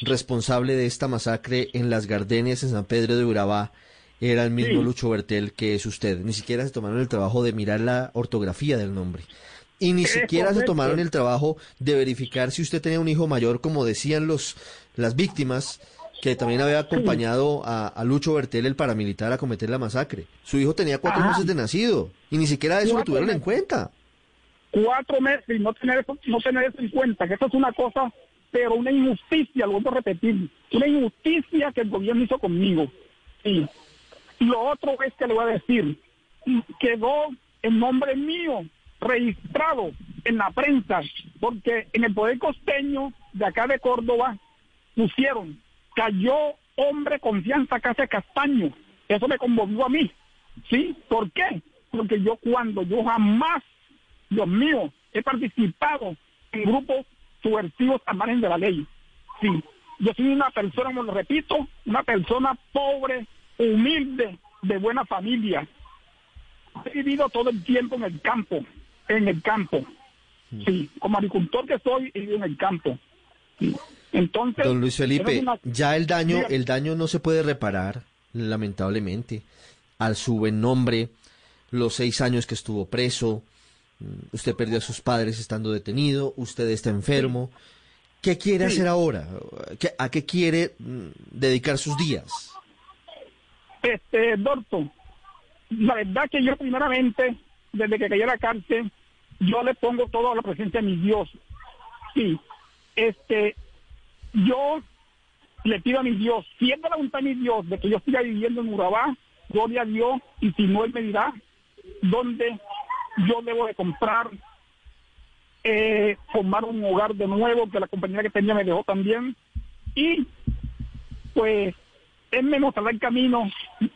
Speaker 30: responsable de esta masacre en las Gardenias en San Pedro de Urabá, era el mismo
Speaker 32: Sí.
Speaker 30: Lucho Bertel que es usted. Ni siquiera se tomaron el trabajo de mirar la ortografía del nombre. Y ni siquiera se tomaron el trabajo de verificar si usted tenía un hijo mayor, como decían los las víctimas, que también había acompañado a, a Lucho Bertel, el paramilitar, a cometer la masacre. Su hijo tenía cuatro
Speaker 32: Ajá.
Speaker 30: meses de nacido, y ni siquiera eso lo tuvieron en cuenta.
Speaker 32: Cuatro meses y no tener eso, no tener eso en cuenta, que eso es una cosa, pero una injusticia, lo vuelvo a repetir, una injusticia que el gobierno hizo conmigo. Sí. Y lo otro es que le voy a decir, quedó el nombre mío registrado en la prensa, porque en el Poder Costeño de acá de Córdoba pusieron, cayó hombre confianza casa Castaño. Eso me conmovió a mí. ¿Sí? ¿Por qué? Porque yo cuando yo jamás Dios mío, he participado en grupos subversivos al margen de la ley. Sí, yo soy una persona, como lo repito, una persona pobre, humilde, de buena familia. He vivido todo el tiempo en el campo, en el campo. Sí, como agricultor que soy, he vivido en el campo. Sí. Entonces,
Speaker 30: Don Luis Felipe,
Speaker 32: una-
Speaker 30: ya el daño, el daño no se puede reparar, lamentablemente, al su buen nombre, los seis años que estuvo preso, mm, usted perdió a sus padres estando detenido, usted está enfermo. ¿Qué quiere
Speaker 32: Sí.
Speaker 30: hacer ahora? ¿Qué- ¿A qué quiere mm, dedicar sus días?
Speaker 32: Este, Dorto, la verdad que yo primeramente, desde que caí a la cárcel, yo le pongo todo a la presencia de mi Dios. Sí, este, yo le pido a mi Dios, si es de la voluntad de mi Dios de que yo siga viviendo en Urabá, gloria a Dios, y si no, Él me dirá dónde yo debo de comprar, eh, formar un hogar de nuevo, que la compañía que tenía me dejó también, y pues él me mostrará el camino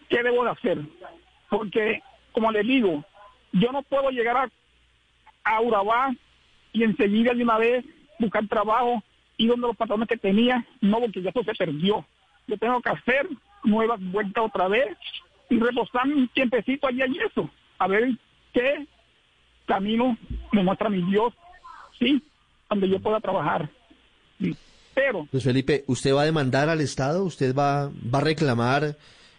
Speaker 32: que debo de hacer. Porque, como le digo, yo no puedo llegar a, a Urabá y enseguida de una vez buscar trabajo y donde los patrones que tenía, no, porque ya eso se perdió. Yo tengo que hacer nuevas vueltas otra vez y reposar un tiempecito allí y eso, a ver qué camino me muestra mi Dios, sí, donde yo pueda trabajar. Pero
Speaker 30: Luis Felipe, ¿usted va a demandar al Estado? ¿Usted va, va a reclamar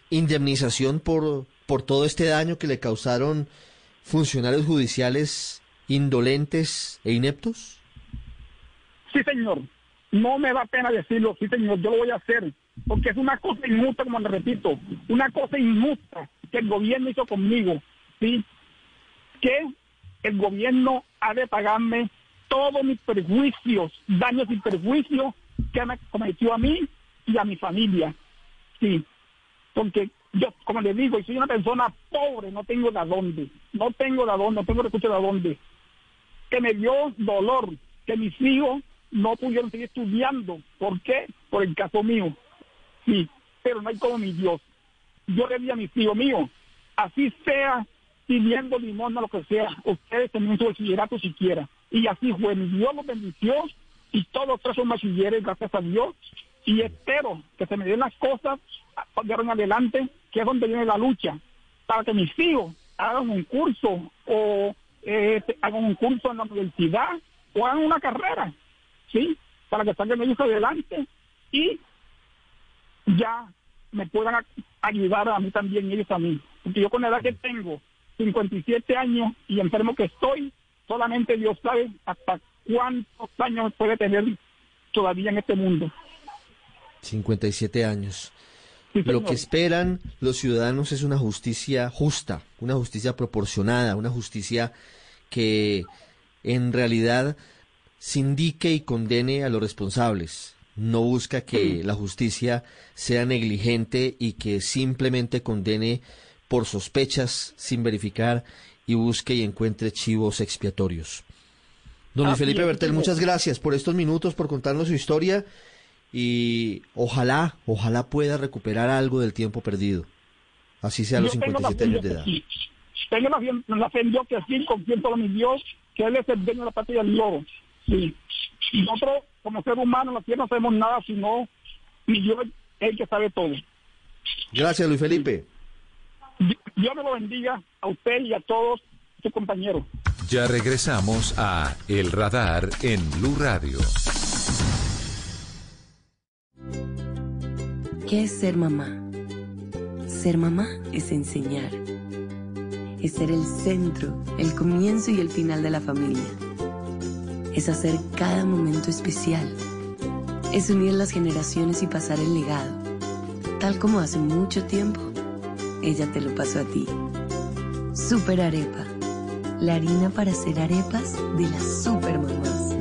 Speaker 30: indemnización por, por todo este daño que le causaron funcionarios judiciales indolentes e ineptos?
Speaker 32: Sí, señor. No me da pena decirlo, sí, señor, yo lo voy a hacer. Porque es una cosa injusta, como le repito, una cosa injusta que el gobierno hizo conmigo, ¿sí? Que el gobierno ha de pagarme todos mis perjuicios, daños y perjuicios que me cometió a mí y a mi familia, sí. Porque yo, como le digo, soy una persona pobre, no tengo de dónde, no tengo de dónde, no tengo recursos de dónde que me dio dolor que mis hijos no pudieron seguir estudiando. ¿Por qué? Por el caso mío. Sí, pero no hay como mi Dios. Yo le di a mis hijos míos, así sea pidiendo limón o lo que sea, ustedes tenían su bachillerato siquiera. Y así fue, Dios los bendició y todos tres son bachilleres, gracias a Dios. Y espero que se me den las cosas de ahora en adelante, que es donde viene la lucha, para que mis hijos hagan un curso o eh, hagan un curso en la universidad o hagan una carrera, ¿sí? Para que salgan ellos adelante y ya me puedan ayudar a mí también, ellos a mí. Porque yo con la edad que tengo, 57 años y enfermo que estoy, solamente Dios sabe hasta cuántos años puede tener todavía en este mundo.
Speaker 30: 57 años.
Speaker 32: Sí,
Speaker 30: Lo que esperan los ciudadanos es una justicia justa, una justicia proporcionada, una justicia que en realidad sindique y condene a los responsables. No busca que la justicia sea negligente y que simplemente condene por sospechas sin verificar y busque y encuentre chivos expiatorios. Don Luis Felipe Bertel, muchas gracias por estos minutos, por contarnos su historia y ojalá, ojalá pueda recuperar algo del tiempo perdido. Así sea a los 57 años de edad.
Speaker 32: Tengo la, la fe en Dios que sí, confío en mi Dios, que Él es el dueño de la patria del lobo. Sí. Y nosotros, como ser humano, en la tierra no sabemos nada, sino mi Dios es el que sabe todo.
Speaker 30: Gracias, Luis Felipe.
Speaker 32: Dios me lo bendiga a usted y a todos sus compañeros.
Speaker 4: Ya regresamos a El Radar en Blue Radio.
Speaker 33: ¿Qué es ser mamá? Ser mamá es enseñar. Es ser el centro, el comienzo y el final de la familia. Es hacer cada momento especial. Es unir las generaciones y pasar el legado. Tal como hace mucho tiempo, ella te lo pasó a ti. Super Arepa. La harina para hacer arepas de las super mamás.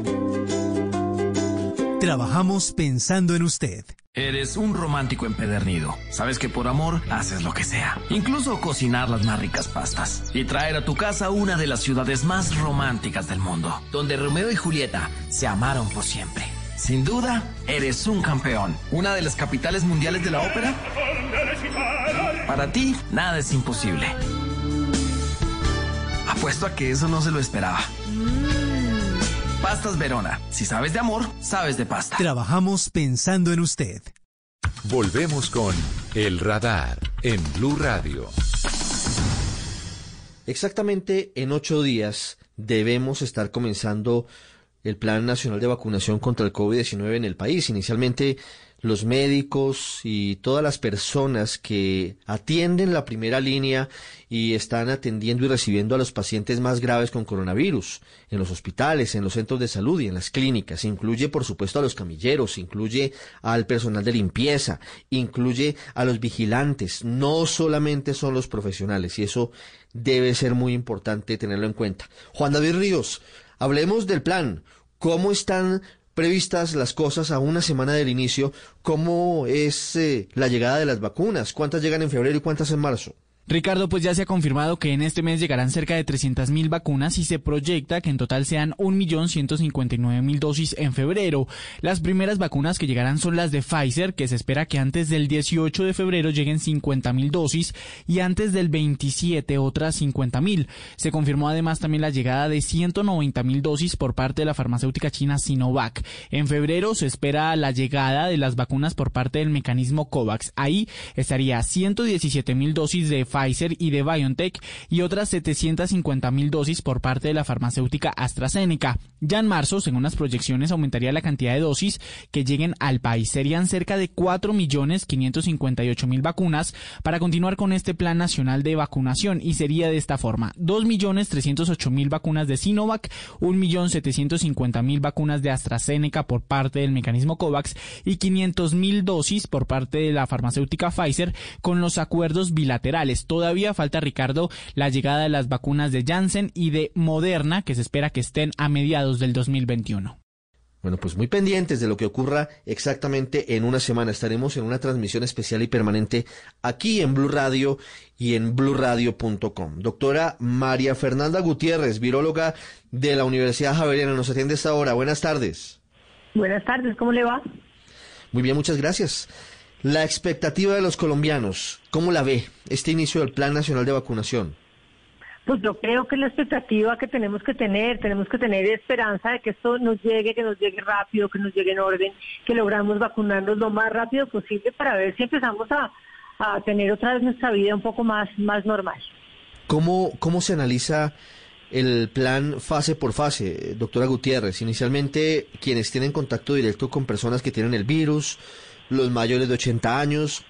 Speaker 28: Trabajamos pensando en usted.
Speaker 34: Eres un romántico empedernido. Sabes que por amor haces lo que sea. Incluso cocinar las más ricas pastas. Y traer a tu casa una de las ciudades más románticas del mundo. Donde Romeo y Julieta se amaron por siempre. Sin duda, eres un campeón. Una de las capitales mundiales de la ópera. Para ti, nada es imposible. Apuesto a que eso no se lo esperaba. Pastas Verona. Si sabes de amor, sabes de pasta.
Speaker 28: Trabajamos pensando en usted.
Speaker 4: Volvemos con El Radar en Blue Radio.
Speaker 30: Exactamente en ocho días debemos estar comenzando el Plan Nacional de Vacunación contra el COVID-19 en el país. Inicialmente los médicos y todas las personas que atienden la primera línea y están atendiendo y recibiendo a los pacientes más graves con coronavirus en los hospitales, en los centros de salud y en las clínicas. Incluye, por supuesto, a los camilleros, incluye al personal de limpieza, incluye a los vigilantes. No solamente son los profesionales y eso debe ser muy importante tenerlo en cuenta. Juan David Ríos, hablemos del plan. ¿Cómo están previstas las cosas a una semana del inicio, ¿cómo es eh, la llegada de las vacunas? ¿Cuántas llegan en febrero y cuántas en marzo?
Speaker 20: Ricardo, pues ya se ha confirmado que en este mes llegarán cerca de 300.000 vacunas y se proyecta que en total sean 1.159.000 dosis en febrero. Las primeras vacunas que llegarán son las de Pfizer, que se espera que antes del 18 de febrero lleguen 50.000 dosis y antes del 27 otras 50.000. Se confirmó además también la llegada de 190.000 dosis por parte de la farmacéutica china Sinovac. En febrero se espera la llegada de las vacunas por parte del mecanismo COVAX. Ahí estaría 117.000 dosis de y de BioNTech y otras 750 mil dosis por parte de la farmacéutica AstraZeneca. Ya en marzo, según las proyecciones, aumentaría la cantidad de dosis que lleguen al país. Serían cerca de 4 millones 558 mil vacunas para continuar con este plan nacional de vacunación y sería de esta forma: 2 millones 308 mil vacunas de Sinovac, 1 millón 750 mil vacunas de AstraZeneca por parte del mecanismo COVAX y 500 mil dosis por parte de la farmacéutica Pfizer con los acuerdos bilaterales todavía falta, Ricardo, la llegada de las vacunas de Janssen y de Moderna, que se espera que estén a mediados del 2021.
Speaker 30: Bueno, pues muy pendientes de lo que ocurra exactamente en una semana. Estaremos en una transmisión especial y permanente aquí en Blue Radio y en bluradio.com. Doctora María Fernanda Gutiérrez, viróloga de la Universidad Javeriana, nos atiende esta hora. Buenas tardes.
Speaker 35: Buenas tardes, ¿cómo le va?
Speaker 30: Muy bien, muchas gracias. La expectativa de los colombianos, ¿cómo la ve este inicio del Plan Nacional de Vacunación?
Speaker 35: Pues yo creo que la expectativa que tenemos que tener, tenemos que tener esperanza de que esto nos llegue, que nos llegue rápido, que nos llegue en orden, que logramos vacunarnos lo más rápido posible para ver si empezamos a, tener otra vez nuestra vida un poco más, más normal.
Speaker 30: ¿Cómo, ¿Cómo se analiza el plan fase por fase, doctora Gutiérrez? Inicialmente, quienes tienen contacto directo con personas que tienen el virus, los mayores de 80 años.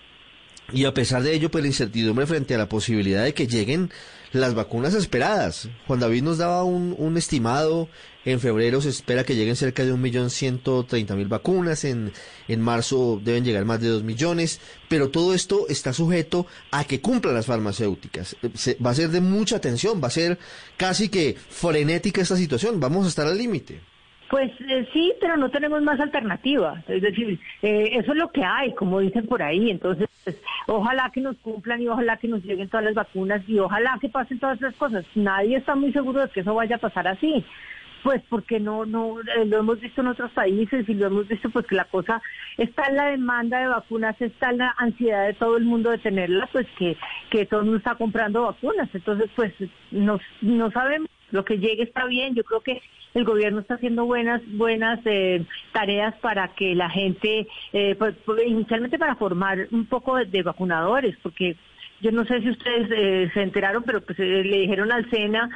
Speaker 30: Y a pesar de ello, pues la incertidumbre frente a la posibilidad de que lleguen las vacunas esperadas. Juan David nos daba un, un estimado, en febrero se espera que lleguen cerca de un millón ciento treinta mil vacunas, en, en marzo deben llegar más de dos millones, pero todo esto está sujeto a que cumplan las farmacéuticas. va a ser de mucha atención, va a ser casi que frenética esta situación, vamos a estar al límite.
Speaker 35: Pues eh, sí, pero no tenemos más alternativa. Es decir, eh, eso es lo que hay, como dicen por ahí. Entonces, pues, ojalá que nos cumplan y ojalá que nos lleguen todas las vacunas y ojalá que pasen todas esas cosas. Nadie está muy seguro de que eso vaya a pasar así. Pues porque no, no, eh, lo hemos visto en otros países y lo hemos visto pues que la cosa está en la demanda de vacunas, está en la ansiedad de todo el mundo de tenerla, pues que, que todo el mundo está comprando vacunas. Entonces, pues no, no sabemos lo que llegue está bien. Yo creo que el gobierno está haciendo buenas buenas eh, tareas para que la gente, eh, pues, pues, inicialmente para formar un poco de, vacunadores, porque yo no sé si ustedes eh, se enteraron, pero pues le dijeron al SENA,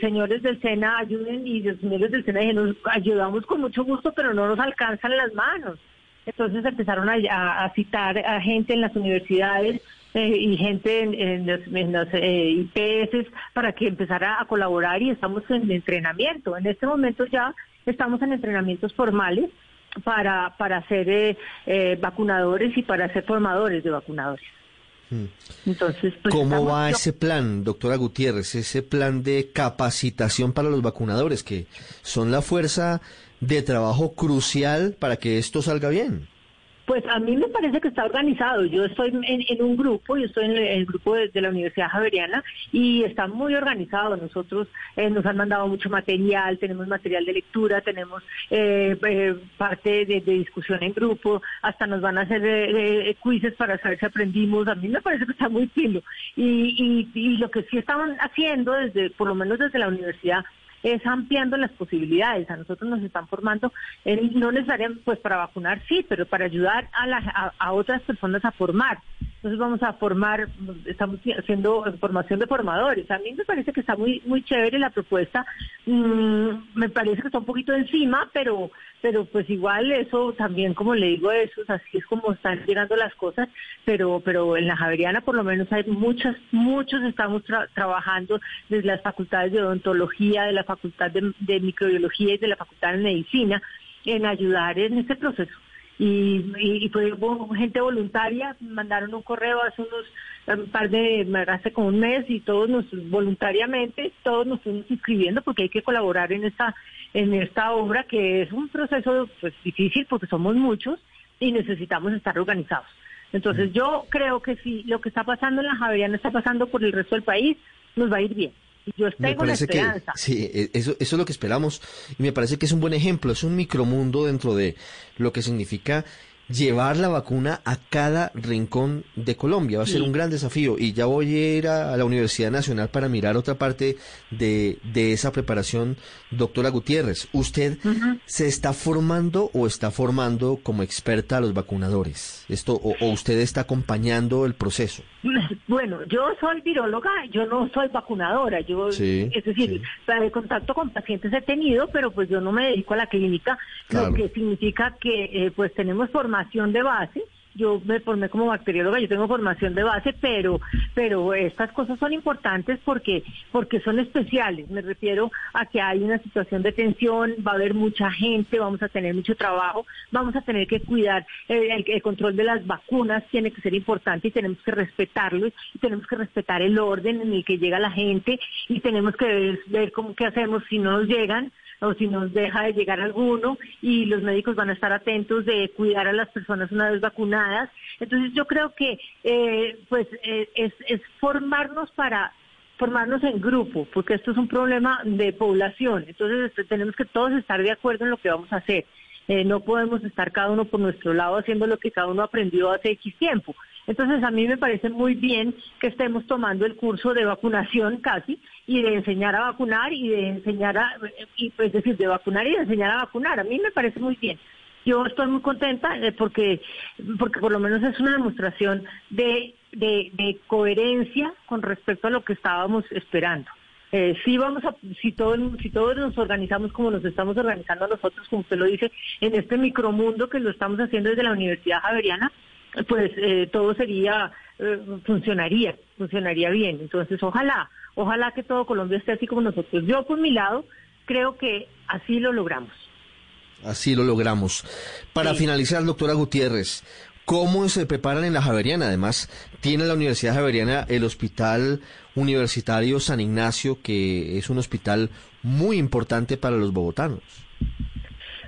Speaker 35: señores del SENA, ayuden, y los señores del SENA dijeron, ayudamos con mucho gusto, pero no nos alcanzan las manos. Entonces empezaron a citar a gente en las universidades eh, y gente en, los, eh, IPS para que empezara a colaborar y estamos en entrenamiento. En este momento ya estamos en entrenamientos formales para, para ser eh, vacunadores y para ser formadores de vacunadores.
Speaker 30: Hmm. Entonces, pues, ¿Cómo va ese plan, doctora Gutiérrez, ese plan de capacitación para los vacunadores, que son la fuerza de trabajo crucial para que esto salga bien?
Speaker 35: Pues a mí me parece que está organizado. Yo estoy en, un grupo, yo estoy en el, grupo de, la Universidad Javeriana y está muy organizado. Nosotros eh, nos han mandado mucho material, tenemos material de lectura, tenemos eh, eh, parte de, discusión en grupo, hasta nos van a hacer quizzes para saber si aprendimos. A mí me parece que está muy filo. Y, y, y lo que sí estaban haciendo, desde por lo menos desde la universidad, es ampliando las posibilidades. A nosotros nos están formando, no necesariamente pues para vacunar, sí, pero para ayudar a, a, otras personas a formar. Entonces vamos a formar, estamos haciendo formación de formadores. A mí me parece que está muy muy chévere la propuesta. Mm, me parece que está un poquito encima, pero pero pues igual eso también, como le digo, eso así es como están llegando las cosas, pero pero en la Javeriana por lo menos hay muchas, muchos estamos trabajando desde las facultades de odontología, de la facultad de, microbiología y de la facultad de medicina en ayudar en este proceso. Y, y, fue gente voluntaria, mandaron un correo hace unos un par de, hace como un mes y todos nos, voluntariamente, todos nos fuimos inscribiendo porque hay que colaborar en esta en esta obra que es un proceso pues difícil porque somos muchos y necesitamos estar organizados. Entonces yo creo que si lo que está pasando en la Javeriana está pasando por el resto del país, nos va a ir bien. Yo tengo la esperanza.
Speaker 30: sí, e, eso, eso es lo que esperamos y me parece que es un buen ejemplo, es un micromundo dentro de lo que significa llevar la vacuna a cada rincón de Colombia. Va a ser un gran desafío y ya voy a ir a, la Universidad Nacional para mirar otra parte de, de esa preparación. Doctora Gutiérrez, ¿usted se está formando o está formando como experta a los vacunadores? Esto, o, usted está acompañando el proceso? *laughs*
Speaker 35: Bueno, yo soy viróloga, yo no soy vacunadora. Yo, es decir, el contacto con pacientes he tenido, pero pues yo no me dedico a la clínica, lo que significa que eh, pues tenemos formación de base yo me formé como bacterióloga, yo tengo formación de base, pero, pero estas cosas son importantes porque, porque son especiales. Me refiero a que hay una situación de tensión, va a haber mucha gente, vamos a tener mucho trabajo, vamos a tener que cuidar eh, el, control de las vacunas, tiene que ser importante y tenemos que respetarlo y tenemos que respetar el orden en el que llega la gente y tenemos que ver, ver cómo qué hacemos si no nos llegan o si nos deja de llegar alguno y los médicos van a estar atentos de cuidar a las personas una vez vacunadas. Entonces yo creo que eh, pues eh, es, formarnos para formarnos en grupo, porque esto es un problema de población. Entonces este, tenemos que todos estar de acuerdo en lo que vamos a hacer. Eh, no podemos estar cada uno por nuestro lado haciendo lo que cada uno aprendió hace X tiempo. Entonces a mí me parece muy bien que estemos tomando el curso de vacunación casi y de enseñar a vacunar y de enseñar a, y, pues decir, de vacunar y de enseñar a vacunar. A mí me parece muy bien. Yo estoy muy contenta eh, porque, porque por lo menos es una demostración de, de, coherencia con respecto a lo que estábamos esperando. Eh, si vamos a, si todos, si todos nos organizamos como nos estamos organizando nosotros, como usted lo dice, en este micromundo que lo estamos haciendo desde la Universidad Javeriana, pues eh, todo sería, eh, funcionaría, funcionaría bien. Entonces, ojalá, ojalá que todo Colombia esté así como nosotros. Yo, por mi lado, creo que así lo logramos.
Speaker 30: Así lo logramos. Para finalizar, doctora Gutiérrez, ¿cómo se preparan en la Javeriana? Además, tiene la Universidad Javeriana el Hospital Universitario San Ignacio, que es un hospital muy importante para los bogotanos.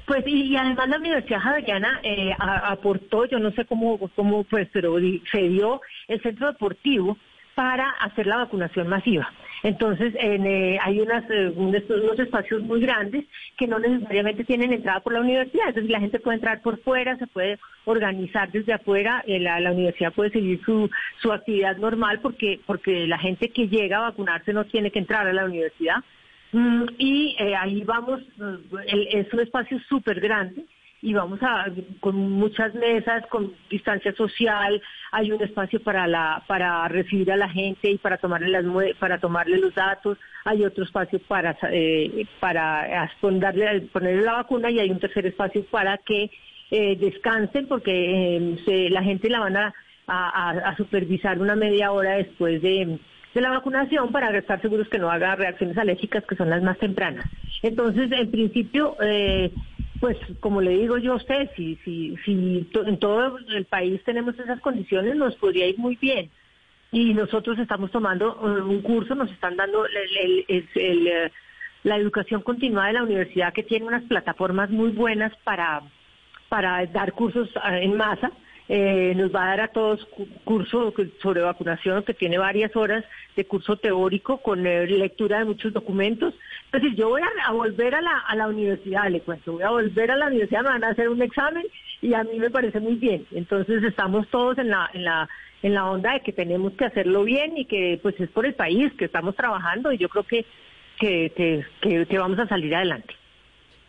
Speaker 35: Pues y, además la Universidad Javeriana eh, aportó, yo no sé cómo, cómo pues, pero se dio el centro deportivo para hacer la vacunación masiva. Entonces, eh, hay unas, eh, unos espacios muy grandes que no necesariamente tienen entrada por la universidad. Entonces, la gente puede entrar por fuera, se puede organizar desde afuera, eh, la, universidad puede seguir su, su actividad normal porque, porque la gente que llega a vacunarse no tiene que entrar a la universidad. Mm, y ahí vamos, es un espacio súper grande y vamos a con muchas mesas, con distancia social, hay un espacio para la para recibir a la gente y para tomarle las para tomarle los datos, hay otro espacio para eh, para ponerle la vacuna y hay un tercer espacio para que eh, descansen porque eh, la gente la van a, a, supervisar una media hora después de de la vacunación para estar seguros que no haga reacciones alérgicas que son las más tempranas. Entonces, en principio, eh, pues como le digo yo a usted, si, si, si en todo el país tenemos esas condiciones, nos podría ir muy bien. Y nosotros estamos tomando eh, un curso, nos están dando eh, la educación continuada de la universidad que tiene unas plataformas muy buenas para, dar cursos eh, en masa eh, nos va a dar a todos curso sobre vacunación que tiene varias horas de curso teórico con eh, lectura de muchos documentos. Entonces yo voy a, volver a la, a la universidad, le cuento, voy a volver a la universidad, me van a hacer un examen y a mí me parece muy bien. Entonces estamos todos en la, en la, en la onda de que tenemos que hacerlo bien y que pues es por el país que estamos trabajando y yo creo que, que, que, que vamos a salir adelante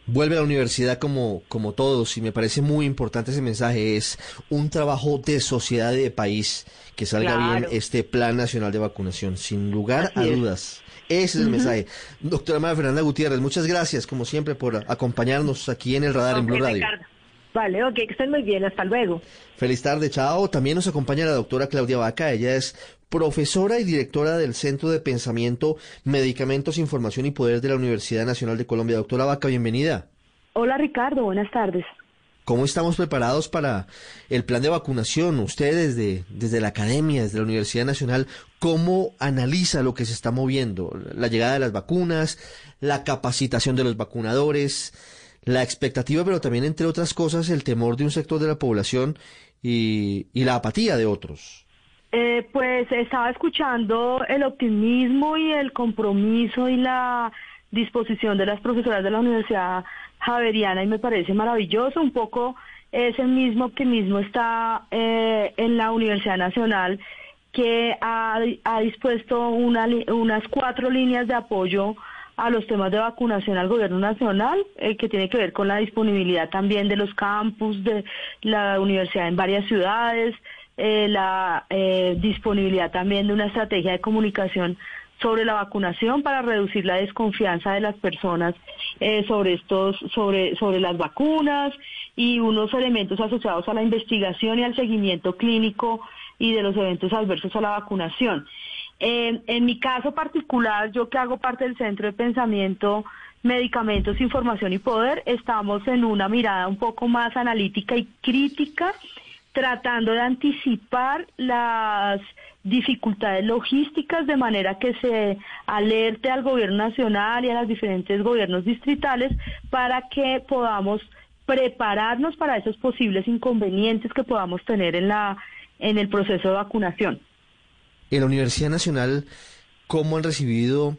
Speaker 30: vuelve a la universidad como, como todos y me parece muy importante ese mensaje. Es un trabajo de sociedad y de país que salga bien este Plan Nacional de Vacunación, sin lugar a dudas. Ese es el mensaje. Doctora María Fernanda Gutiérrez, muchas gracias, como siempre, por acompañarnos aquí en el radar en Blue Radio.
Speaker 35: Vale, ok, que estén muy bien, hasta luego.
Speaker 30: Feliz tarde, chao. También nos acompaña la doctora Claudia Vaca, ella es profesora y directora del Centro de Pensamiento, Medicamentos, Información y Poder de la Universidad Nacional de Colombia. Doctora Vaca, bienvenida.
Speaker 36: Hola Ricardo, buenas tardes.
Speaker 30: ¿Cómo estamos preparados para el plan de vacunación? Usted desde, desde la academia, desde la Universidad Nacional, ¿cómo analiza lo que se está moviendo? La llegada de las vacunas, la capacitación de los vacunadores, la expectativa, pero también, entre otras cosas, el temor de un sector de la población y, y la apatía de otros.
Speaker 36: Eh, pues estaba escuchando el optimismo y el compromiso y la disposición de las profesoras de la Universidad Javeriana y me parece maravilloso. Un poco ese mismo optimismo está eh, en la Universidad Nacional que ha, dispuesto unas cuatro líneas de apoyo a los temas de vacunación al gobierno nacional, eh, que tiene que ver con la disponibilidad también de los campus de la universidad en varias ciudades, eh, la eh, disponibilidad también de una estrategia de comunicación sobre la vacunación para reducir la desconfianza de las personas sobre estos sobre sobre las vacunas y unos elementos asociados a la investigación y al seguimiento clínico y de los eventos adversos a la vacunación. En mi caso particular, yo que hago parte del Centro de Pensamiento Medicamentos, Información y Poder, estamos en una mirada un poco más analítica y crítica tratando de anticipar las dificultades logísticas de manera que se alerte al gobierno nacional y a los diferentes gobiernos distritales para que podamos prepararnos para esos posibles inconvenientes que podamos tener en la en el proceso de vacunación.
Speaker 30: En la Universidad Nacional, ¿cómo han recibido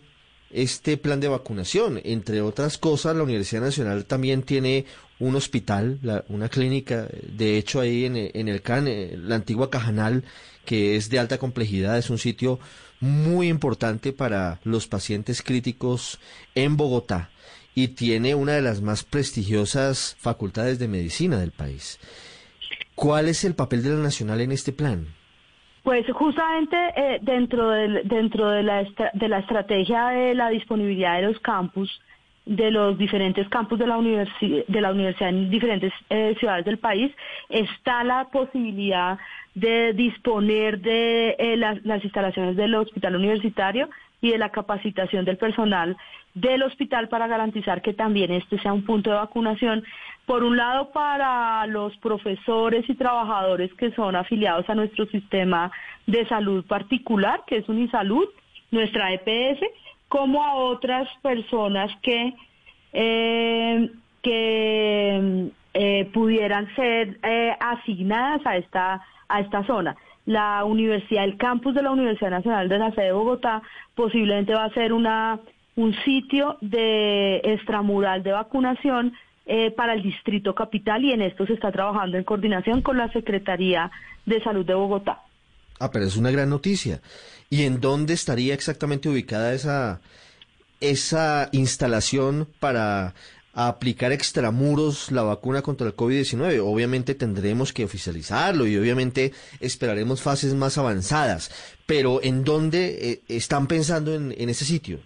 Speaker 30: este plan de vacunación? Entre otras cosas, la Universidad Nacional también tiene un hospital, una clínica, de hecho ahí en, el CAN, eh, la antigua Cajanal, que es de alta complejidad, es un sitio muy importante para los pacientes críticos en Bogotá y tiene una de las más prestigiosas facultades de medicina del país. ¿Cuál es el papel de la Nacional en este plan?
Speaker 36: Pues justamente eh, dentro, del, dentro de, la de la estrategia de la disponibilidad de los campus, de los diferentes campus de la, de la universidad en diferentes eh, ciudades del país, está la posibilidad de disponer de eh, las, las instalaciones del hospital universitario y de la capacitación del personal del hospital para garantizar que también este sea un punto de vacunación, por un lado para los profesores y trabajadores que son afiliados a nuestro sistema de salud particular, que es Unisalud, nuestra EPS, como a otras personas que, eh, que pudieran ser eh, asignadas a esta, a esta zona. La universidad, el campus de la Universidad Nacional de la Sede de Bogotá posiblemente va a ser una, un sitio de extramural de vacunación eh, para el Distrito Capital y en esto se está trabajando en coordinación con la Secretaría de Salud de Bogotá.
Speaker 30: Ah, pero es una gran noticia. ¿Y en dónde estaría exactamente ubicada esa, esa instalación para aplicar extramuros la vacuna contra el COVID-19? Obviamente tendremos que oficializarlo y obviamente esperaremos fases más avanzadas. Pero ¿en dónde eh, están pensando en, en ese sitio?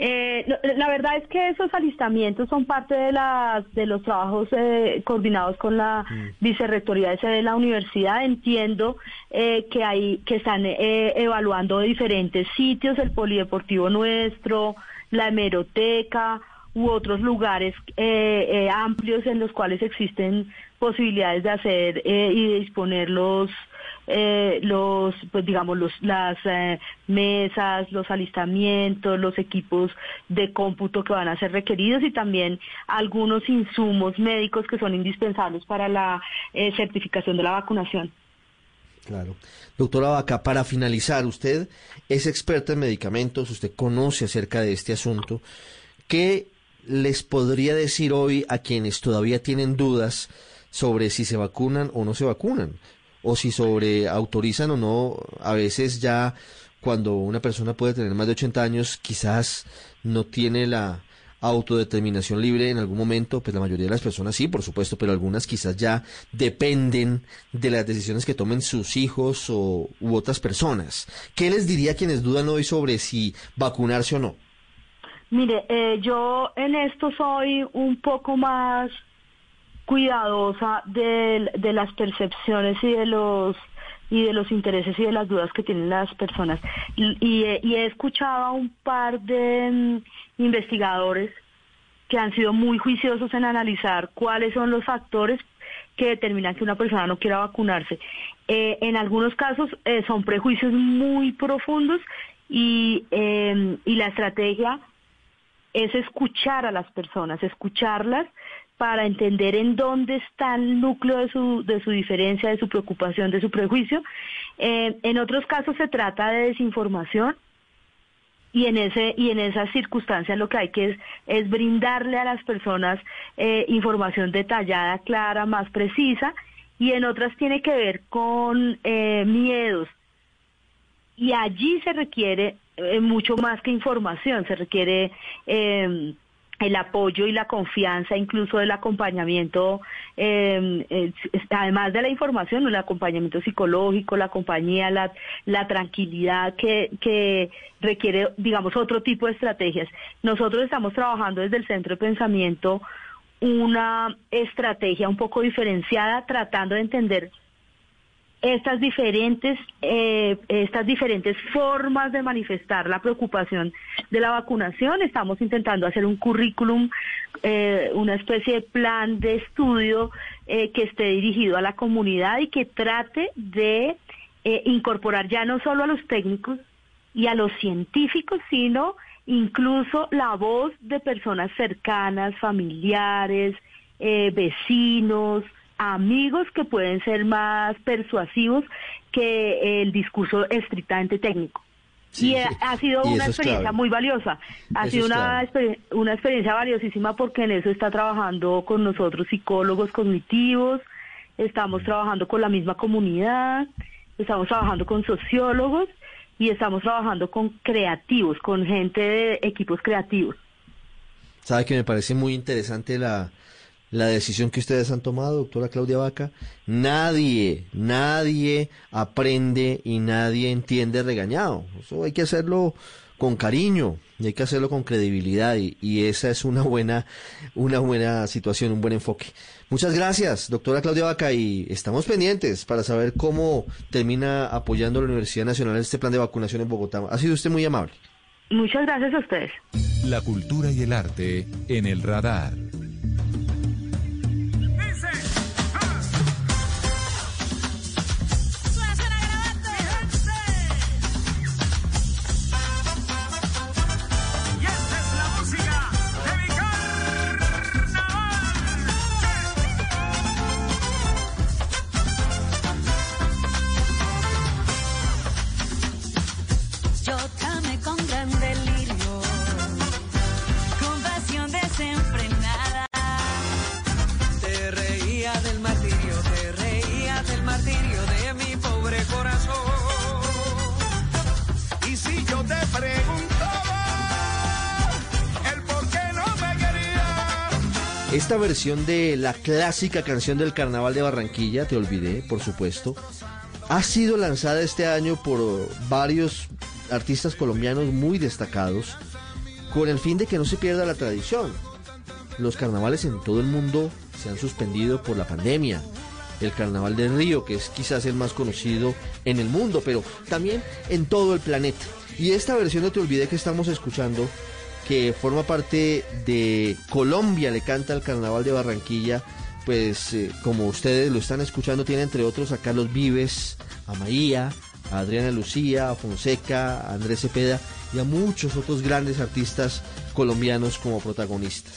Speaker 36: Eh, la verdad es que esos alistamientos son parte de, las, de los trabajos eh, coordinados con la mm. vicerrectoría de la universidad. Entiendo eh, que, hay, que están eh, evaluando diferentes sitios, el polideportivo nuestro, la hemeroteca u otros lugares amplios en los cuales existen posibilidades de hacer y disponer los eh, los, pues digamos, los, las eh, mesas, los alistamientos, los equipos de cómputo que van a ser requeridos y también algunos insumos médicos que son indispensables para la eh, certificación de la vacunación.
Speaker 30: Claro. Doctora Vaca, para finalizar, usted es experta en medicamentos, usted conoce acerca de este asunto. ¿Qué les podría decir hoy a quienes todavía tienen dudas sobre si se vacunan o no se vacunan? O si sobre autorizan o no, a veces ya cuando una persona puede tener más de 80 años, quizás no tiene la autodeterminación libre en algún momento, pues la mayoría de las personas sí, por supuesto, pero algunas quizás ya dependen de las decisiones que tomen sus hijos o, u otras personas. ¿Qué les diría a quienes dudan hoy sobre si vacunarse o no?
Speaker 36: Mire, eh, yo en esto soy un poco más cuidadosa de, de las percepciones y de los y de los intereses y de las dudas que tienen las personas. Y, he escuchado a un par de mm, investigadores que han sido muy juiciosos en analizar cuáles son los factores que determinan que una persona no quiera vacunarse. Eh, en algunos casos eh, son prejuicios muy profundos y, eh, y la estrategia es escuchar a las personas, escucharlas para entender en dónde está el núcleo de su, de su diferencia, de su preocupación, de su prejuicio. Eh, en otros casos se trata de desinformación y en ese y en esas circunstancias lo que hay que es, es brindarle a las personas eh, información detallada, clara, más precisa y en otras tiene que ver con eh, miedos y allí se requiere mucho más que información, se requiere el apoyo y la confianza, incluso del acompañamiento, em, además de la información, el acompañamiento psicológico, la compañía, la, la tranquilidad que, que requiere, digamos, otro tipo de estrategias. Nosotros estamos trabajando desde el Centro de Pensamiento una estrategia un poco diferenciada, tratando de entender estas diferentes eh, estas diferentes formas de manifestar la preocupación de la vacunación. Estamos intentando hacer un currículum eh, una especie de plan de estudio eh, que esté dirigido a la comunidad y que trate de incorporar ya no solo a los técnicos y a los científicos sino incluso la voz de personas cercanas familiares vecinos amigos que pueden ser más persuasivos que el discurso estrictamente técnico. y ha sido una experiencia muy valiosa, ha sido una, una experiencia valiosísima porque en eso está trabajando con nosotros psicólogos cognitivos, estamos trabajando con la misma comunidad, estamos trabajando con sociólogos y estamos trabajando con creativos, con gente de equipos creativos.
Speaker 30: Sabe que me parece muy interesante la, la decisión que ustedes han tomado, doctora Claudia Vaca. Nadie, nadie aprende y nadie entiende regañado. Eso hay que hacerlo con cariño y hay que hacerlo con credibilidad y, y, esa es una buena, una buena situación, un buen enfoque. Muchas gracias, doctora Claudia Vaca, y estamos pendientes para saber cómo termina apoyando la Universidad Nacional este plan de vacunación en Bogotá. Ha sido usted muy amable.
Speaker 36: Muchas gracias a ustedes.
Speaker 4: La cultura y el arte en el radar.
Speaker 30: Versión de la clásica canción del Carnaval de Barranquilla, Te Olvidé, por supuesto, ha sido lanzada este año por varios artistas colombianos muy destacados con el fin de que no se pierda la tradición. Los carnavales en todo el mundo se han suspendido por la pandemia. El carnaval del Río, que es quizás el más conocido en el mundo, pero también en todo el planeta. Y esta versión de Te Olvidé que estamos escuchando, que forma parte de Colombia, le canta el carnaval de Barranquilla, pues eh, como ustedes lo están escuchando, tiene entre otros a Carlos Vives, a Maía, a Adriana Lucía, a Fonseca, a Andrés Cepeda y a muchos otros grandes artistas colombianos como protagonistas.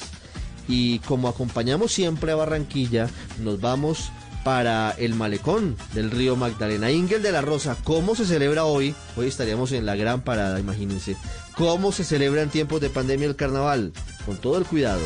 Speaker 30: Y como acompañamos siempre a Barranquilla, nos vamos para el malecón del río Magdalena. Ingel de la Rosa, ¿cómo se celebra hoy? Hoy estaríamos en la gran parada, imagínense. ¿Cómo se celebra en tiempos de pandemia el carnaval? Con todo el cuidado.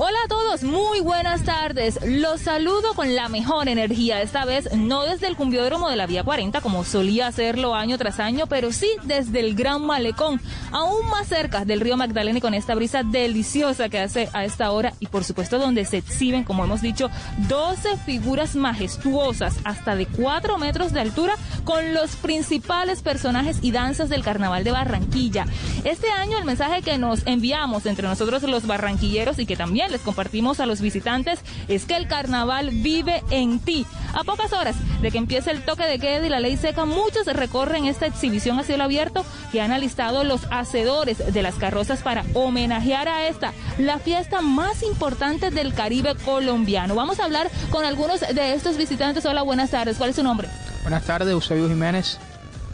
Speaker 37: Hola a todos, muy buenas tardes. Los saludo con la mejor energía, esta vez no desde el cumbiódromo de la Vía 40 como solía hacerlo año tras año, pero sí desde el Gran Malecón, aún más cerca del río Magdalena y con esta brisa deliciosa que hace a esta hora y por supuesto donde se exhiben, como hemos dicho, 12 figuras majestuosas hasta de 4 metros de altura con los principales personajes y danzas del Carnaval de Barranquilla. Este año el mensaje que nos enviamos entre nosotros los barranquilleros y que también les compartimos a los visitantes es que el carnaval vive en ti. A pocas horas de que empiece el toque de queda y la ley seca, muchos recorren esta exhibición a cielo abierto que han alistado los hacedores de las carrozas para homenajear a esta, la fiesta más importante del Caribe colombiano. Vamos a hablar con algunos de estos visitantes. Hola, buenas tardes. ¿Cuál es su nombre?
Speaker 38: Buenas tardes, Eusebio Jiménez.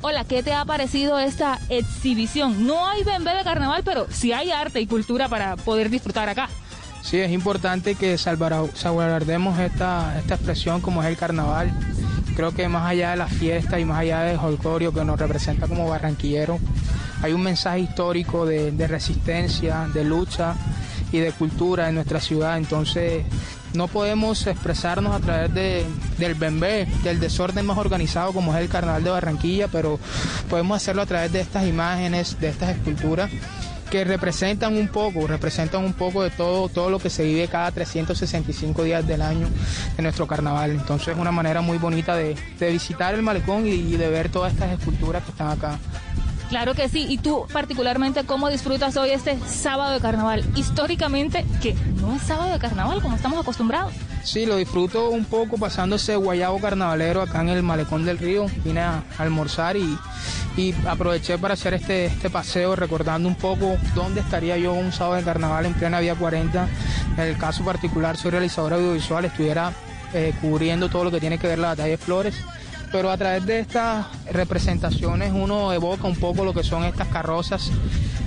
Speaker 37: Hola, ¿qué te ha parecido esta exhibición? No hay bembé de carnaval, pero sí hay arte y cultura para poder disfrutar acá.
Speaker 38: Sí, es importante que salvaguardemos esta, esta expresión como es el carnaval. Creo que más allá de la fiesta y más allá del holgorio que nos representa como barranquillero, hay un mensaje histórico de, de resistencia, de lucha y de cultura en nuestra ciudad. Entonces, no podemos expresarnos a través de, del bembé, del desorden más organizado como es el Carnaval de Barranquilla, pero podemos hacerlo a través de estas imágenes, de estas esculturas que representan un poco, representan un poco de todo, todo lo que se vive cada 365 días del año en nuestro carnaval. Entonces es una manera muy bonita de, de visitar el malecón y, y de ver todas estas esculturas que están acá.
Speaker 37: Claro que sí. ¿Y tú particularmente cómo disfrutas hoy este sábado de carnaval? Históricamente, que no es sábado de carnaval como estamos acostumbrados.
Speaker 38: Sí, lo disfruto un poco pasando ese guayabo carnavalero acá en el malecón del río. Vine a almorzar y, y aproveché para hacer este, este paseo recordando un poco dónde estaría yo un sábado de carnaval en plena vía 40. En el caso particular soy realizador audiovisual, estuviera eh, cubriendo todo lo que tiene que ver la batalla de Flores pero a través de estas representaciones uno evoca un poco lo que son estas carrozas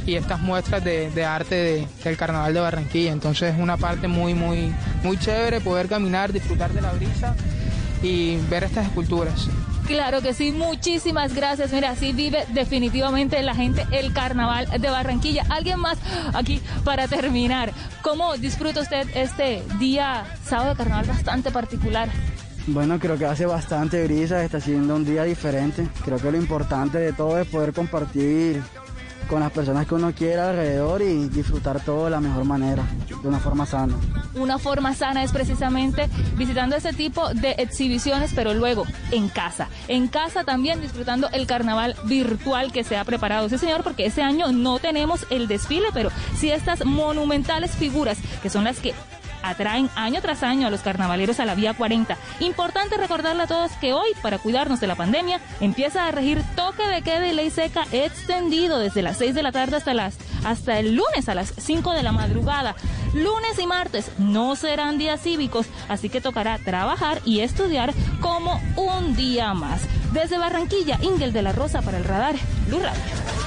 Speaker 38: y estas muestras de, de arte de, del Carnaval de Barranquilla. Entonces es una parte muy, muy, muy chévere poder caminar, disfrutar de la brisa y ver estas esculturas.
Speaker 37: Claro que sí, muchísimas gracias. Mira, así vive definitivamente la gente el carnaval de Barranquilla. Alguien más aquí para terminar. ¿Cómo disfruta usted este día sábado de carnaval bastante particular?
Speaker 39: Bueno, creo que hace bastante brisa, está siendo un día diferente. Creo que lo importante de todo es poder compartir con las personas que uno quiera alrededor y disfrutar todo de la mejor manera, de una forma sana.
Speaker 37: Una forma sana es precisamente visitando ese tipo de exhibiciones, pero luego en casa. En casa también disfrutando el carnaval virtual que se ha preparado. Sí, señor, porque este año no tenemos el desfile, pero sí estas monumentales figuras que son las que atraen año tras año a los carnavaleros a la vía 40. Importante recordarle a todos que hoy, para cuidarnos de la pandemia, empieza a regir toque de queda y ley seca extendido desde las 6 de la tarde hasta las hasta el lunes a las 5 de la madrugada. Lunes y martes no serán días cívicos, así que tocará trabajar y estudiar como un día más. Desde Barranquilla, Ingel de la Rosa para el radar, Blue Radio.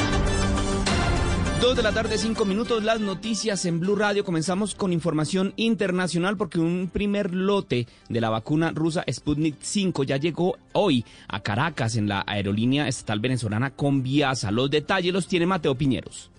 Speaker 40: Dos de la tarde, cinco minutos, las noticias en Blue Radio. Comenzamos con información internacional porque un primer lote de la vacuna rusa Sputnik 5 ya llegó hoy a Caracas en la aerolínea estatal venezolana Conviasa. Los detalles los tiene Mateo Piñeros.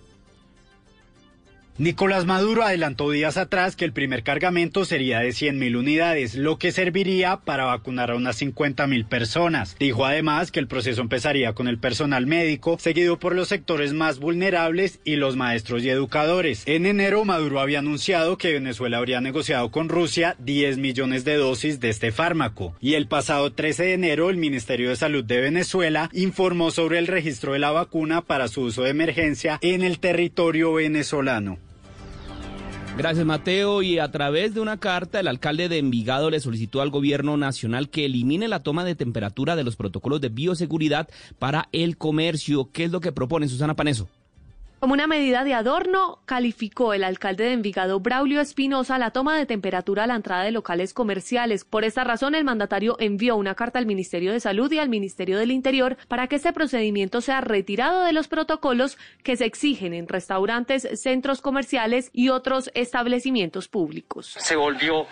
Speaker 41: Nicolás Maduro adelantó días atrás que el primer cargamento sería de 100.000 unidades, lo que serviría para vacunar a unas 50.000 personas. Dijo además que el proceso empezaría con el personal médico, seguido por los sectores más vulnerables y los maestros y educadores. En enero, Maduro había anunciado que Venezuela habría negociado con Rusia 10 millones de dosis de este fármaco. Y el pasado 13 de enero, el Ministerio de Salud de Venezuela informó sobre el registro de la vacuna para su uso de emergencia en el territorio venezolano.
Speaker 40: Gracias, Mateo. Y a través de una carta, el alcalde de Envigado le solicitó al gobierno nacional que elimine la toma de temperatura de los protocolos de bioseguridad para el comercio. ¿Qué es lo que propone Susana Paneso?
Speaker 42: Como una medida de adorno, calificó el alcalde de Envigado, Braulio Espinosa, la toma de temperatura a la entrada de locales comerciales. Por esta razón, el mandatario envió una carta al Ministerio de Salud y al Ministerio del Interior para que este procedimiento sea retirado de los protocolos que se exigen en restaurantes, centros comerciales y otros establecimientos públicos.
Speaker 43: Se volvió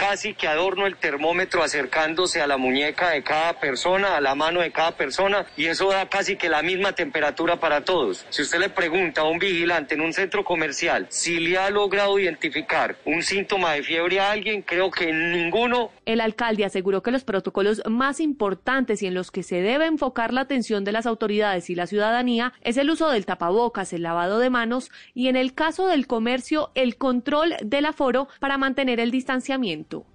Speaker 43: casi que adorno el termómetro acercándose a la muñeca de cada persona, a la mano de cada persona, y eso da casi que la misma temperatura para todos. Si usted le pregunta un vigilante en un centro comercial si le ha logrado identificar un síntoma de fiebre a alguien, creo que ninguno.
Speaker 42: El alcalde aseguró que los protocolos más importantes y en los que se debe enfocar la atención de las autoridades y la ciudadanía es el uso del tapabocas, el lavado de manos y en el caso del comercio el control del aforo para mantener el distanciamiento.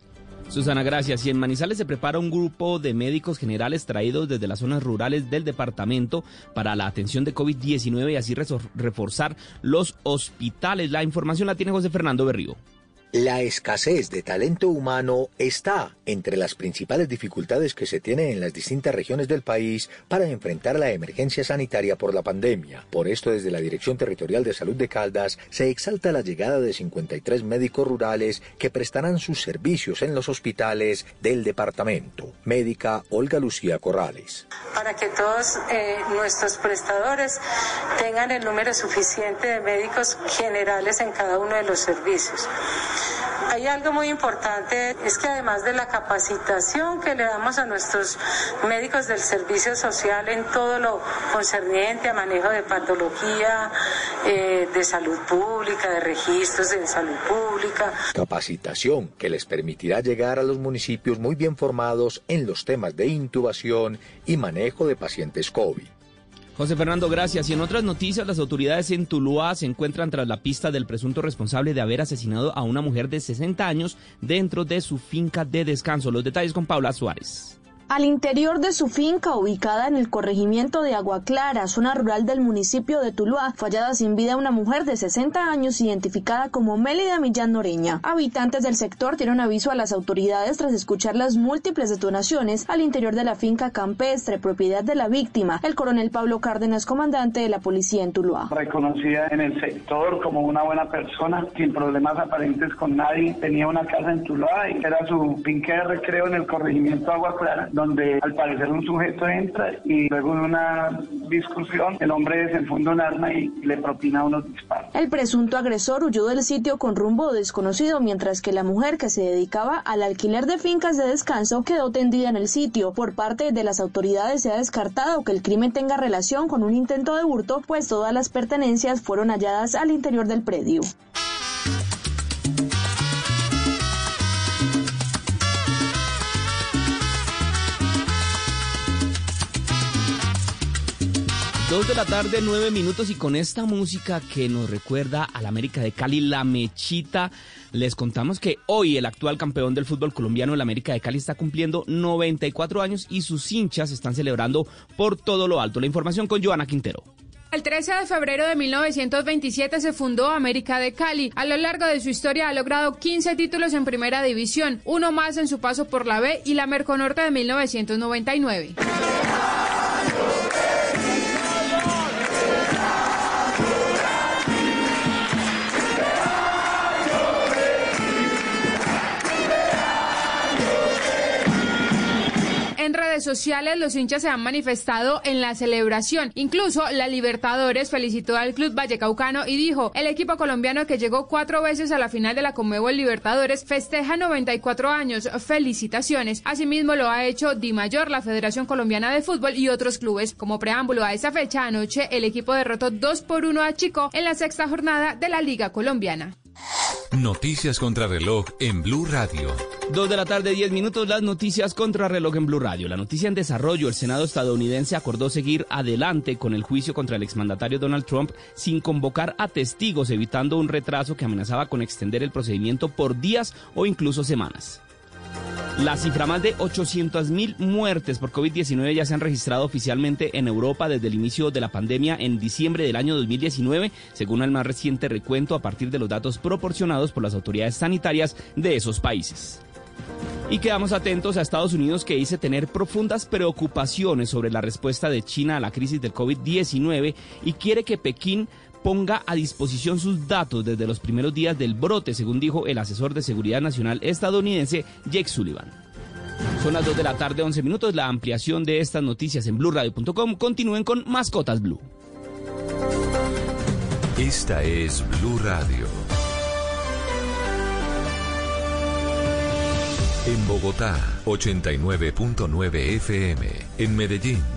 Speaker 40: Susana, gracias. Y en Manizales se prepara un grupo de médicos generales traídos desde las zonas rurales del departamento para la atención de COVID-19 y así reforzar los hospitales. La información la tiene José Fernando Berrío.
Speaker 44: La escasez de talento humano está entre las principales dificultades que se tienen en las distintas regiones del país para enfrentar la emergencia sanitaria por la pandemia. Por esto, desde la Dirección Territorial de Salud de Caldas se exalta la llegada de 53 médicos rurales que prestarán sus servicios en los hospitales del departamento. Médica Olga Lucía Corrales.
Speaker 45: Para que todos eh, nuestros prestadores tengan el número suficiente de médicos generales en cada uno de los servicios. Hay algo muy importante, es que además de la capacitación que le damos a nuestros médicos del servicio social en todo lo concerniente a manejo de patología, eh, de salud pública, de registros de salud pública.
Speaker 44: Capacitación que les permitirá llegar a los municipios muy bien formados en los temas de intubación y manejo de pacientes COVID.
Speaker 40: José Fernando, gracias. Y en otras noticias, las autoridades en Tuluá se encuentran tras la pista del presunto responsable de haber asesinado a una mujer de 60 años dentro de su finca de descanso. Los detalles con Paula Suárez.
Speaker 22: Al interior de su finca, ubicada en el corregimiento de Agua Clara, zona rural del municipio de Tuluá, fue hallada sin vida una mujer de 60 años identificada como Mélida Millán Noreña. Habitantes del sector dieron aviso a las autoridades tras escuchar las múltiples detonaciones al interior de la finca campestre, propiedad de la víctima, el coronel Pablo Cárdenas, comandante de la policía en Tuluá.
Speaker 46: Reconocida en el sector como una buena persona, sin problemas aparentes con nadie, tenía una casa en Tuluá y era su finca de recreo en el corregimiento Agua Clara donde al parecer un sujeto entra y luego en una discusión el hombre desenfunda un arma y le propina unos disparos.
Speaker 22: El presunto agresor huyó del sitio con rumbo desconocido mientras que la mujer que se dedicaba al alquiler de fincas de descanso quedó tendida en el sitio. Por parte de las autoridades se ha descartado que el crimen tenga relación con un intento de hurto, pues todas las pertenencias fueron halladas al interior del predio.
Speaker 40: Dos de la tarde, nueve minutos y con esta música que nos recuerda a la América de Cali, La Mechita, les contamos que hoy el actual campeón del fútbol colombiano, el América de Cali, está cumpliendo 94 años y sus hinchas están celebrando por todo lo alto. La información con Joana Quintero.
Speaker 26: El 13 de febrero de 1927 se fundó América de Cali. A lo largo de su historia ha logrado 15 títulos en primera división, uno más en su paso por la B y la Merconorte de 1999. Redes sociales los hinchas se han manifestado en la celebración. Incluso la Libertadores felicitó al club Vallecaucano y dijo, el equipo colombiano que llegó cuatro veces a la final de la Conmebol Libertadores festeja 94 años. Felicitaciones. Asimismo lo ha hecho Di Mayor, la Federación Colombiana de Fútbol y otros clubes. Como preámbulo a esa fecha, anoche el equipo derrotó 2 por 1 a Chico en la sexta jornada de la Liga Colombiana.
Speaker 4: Noticias contra reloj en Blue Radio.
Speaker 40: Dos de la tarde, diez minutos, las noticias contra reloj en Blue Radio. La noticia en desarrollo, el Senado estadounidense acordó seguir adelante con el juicio contra el exmandatario Donald Trump sin convocar a testigos, evitando un retraso que amenazaba con extender el procedimiento por días o incluso semanas. La cifra más de 800.000 muertes por COVID-19 ya se han registrado oficialmente en Europa desde el inicio de la pandemia en diciembre del año 2019, según el más reciente recuento a partir de los datos proporcionados por las autoridades sanitarias de esos países. Y quedamos atentos a Estados Unidos que dice tener profundas preocupaciones sobre la respuesta de China a la crisis del COVID-19 y quiere que Pekín ponga a disposición sus datos desde los primeros días del brote, según dijo el asesor de seguridad nacional estadounidense Jake Sullivan. Son las 2 de la tarde, 11 minutos. La ampliación de estas noticias en blurradio.com. Continúen con Mascotas Blue.
Speaker 4: Esta es Blue Radio. En Bogotá, 89.9 FM. En Medellín.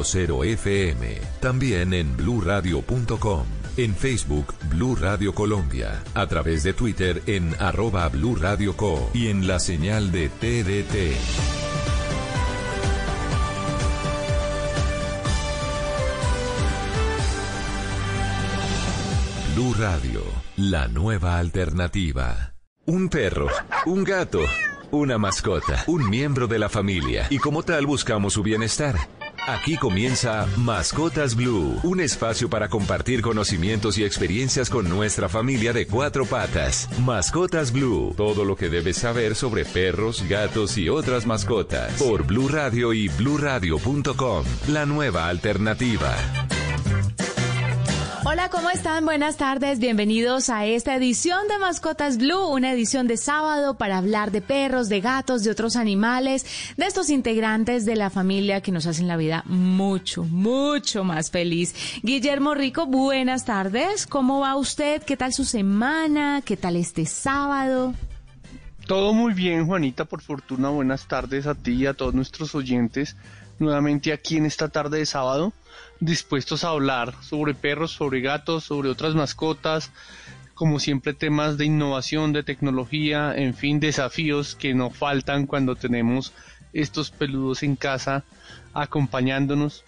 Speaker 4: 96.0 FM. También en bluradio.com. En Facebook, Blue Radio Colombia. A través de Twitter en arroba Blue Radio Co. Y en la señal de TDT. Blue Radio, la nueva alternativa. Un perro, un gato, una mascota, un miembro de la familia y como tal buscamos su bienestar. Aquí comienza Mascotas Blue, un espacio para compartir conocimientos y experiencias con nuestra familia de cuatro patas. Mascotas Blue, todo lo que debes saber sobre perros, gatos y otras mascotas. Por Blue Radio y bluradio.com, la nueva alternativa.
Speaker 47: Hola, ¿cómo están? Buenas tardes. Bienvenidos a esta edición de Mascotas Blue, una edición de sábado para hablar de perros, de gatos, de otros animales, de estos integrantes de la familia que nos hacen la vida mucho, mucho más feliz. Guillermo Rico, buenas tardes. ¿Cómo va usted? ¿Qué tal su semana? ¿Qué tal este sábado?
Speaker 48: Todo muy bien, Juanita, por fortuna. Buenas tardes a ti y a todos nuestros oyentes. Nuevamente aquí en esta tarde de sábado dispuestos a hablar sobre perros, sobre gatos, sobre otras mascotas, como siempre temas de innovación, de tecnología, en fin, desafíos que no faltan cuando tenemos estos peludos en casa acompañándonos.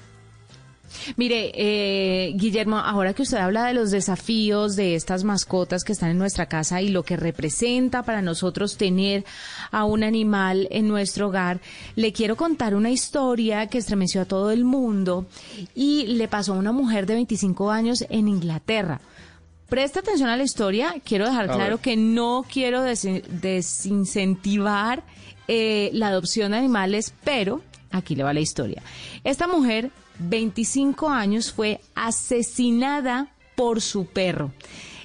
Speaker 47: Mire, eh, Guillermo, ahora que usted habla de los desafíos de estas mascotas que están en nuestra casa y lo que representa para nosotros tener a un animal en nuestro hogar, le quiero contar una historia que estremeció a todo el mundo y le pasó a una mujer de 25 años en Inglaterra. Presta atención a la historia, quiero dejar claro que no quiero desincentivar eh, la adopción de animales, pero aquí le va la historia. Esta mujer 25 años, fue asesinada por su perro.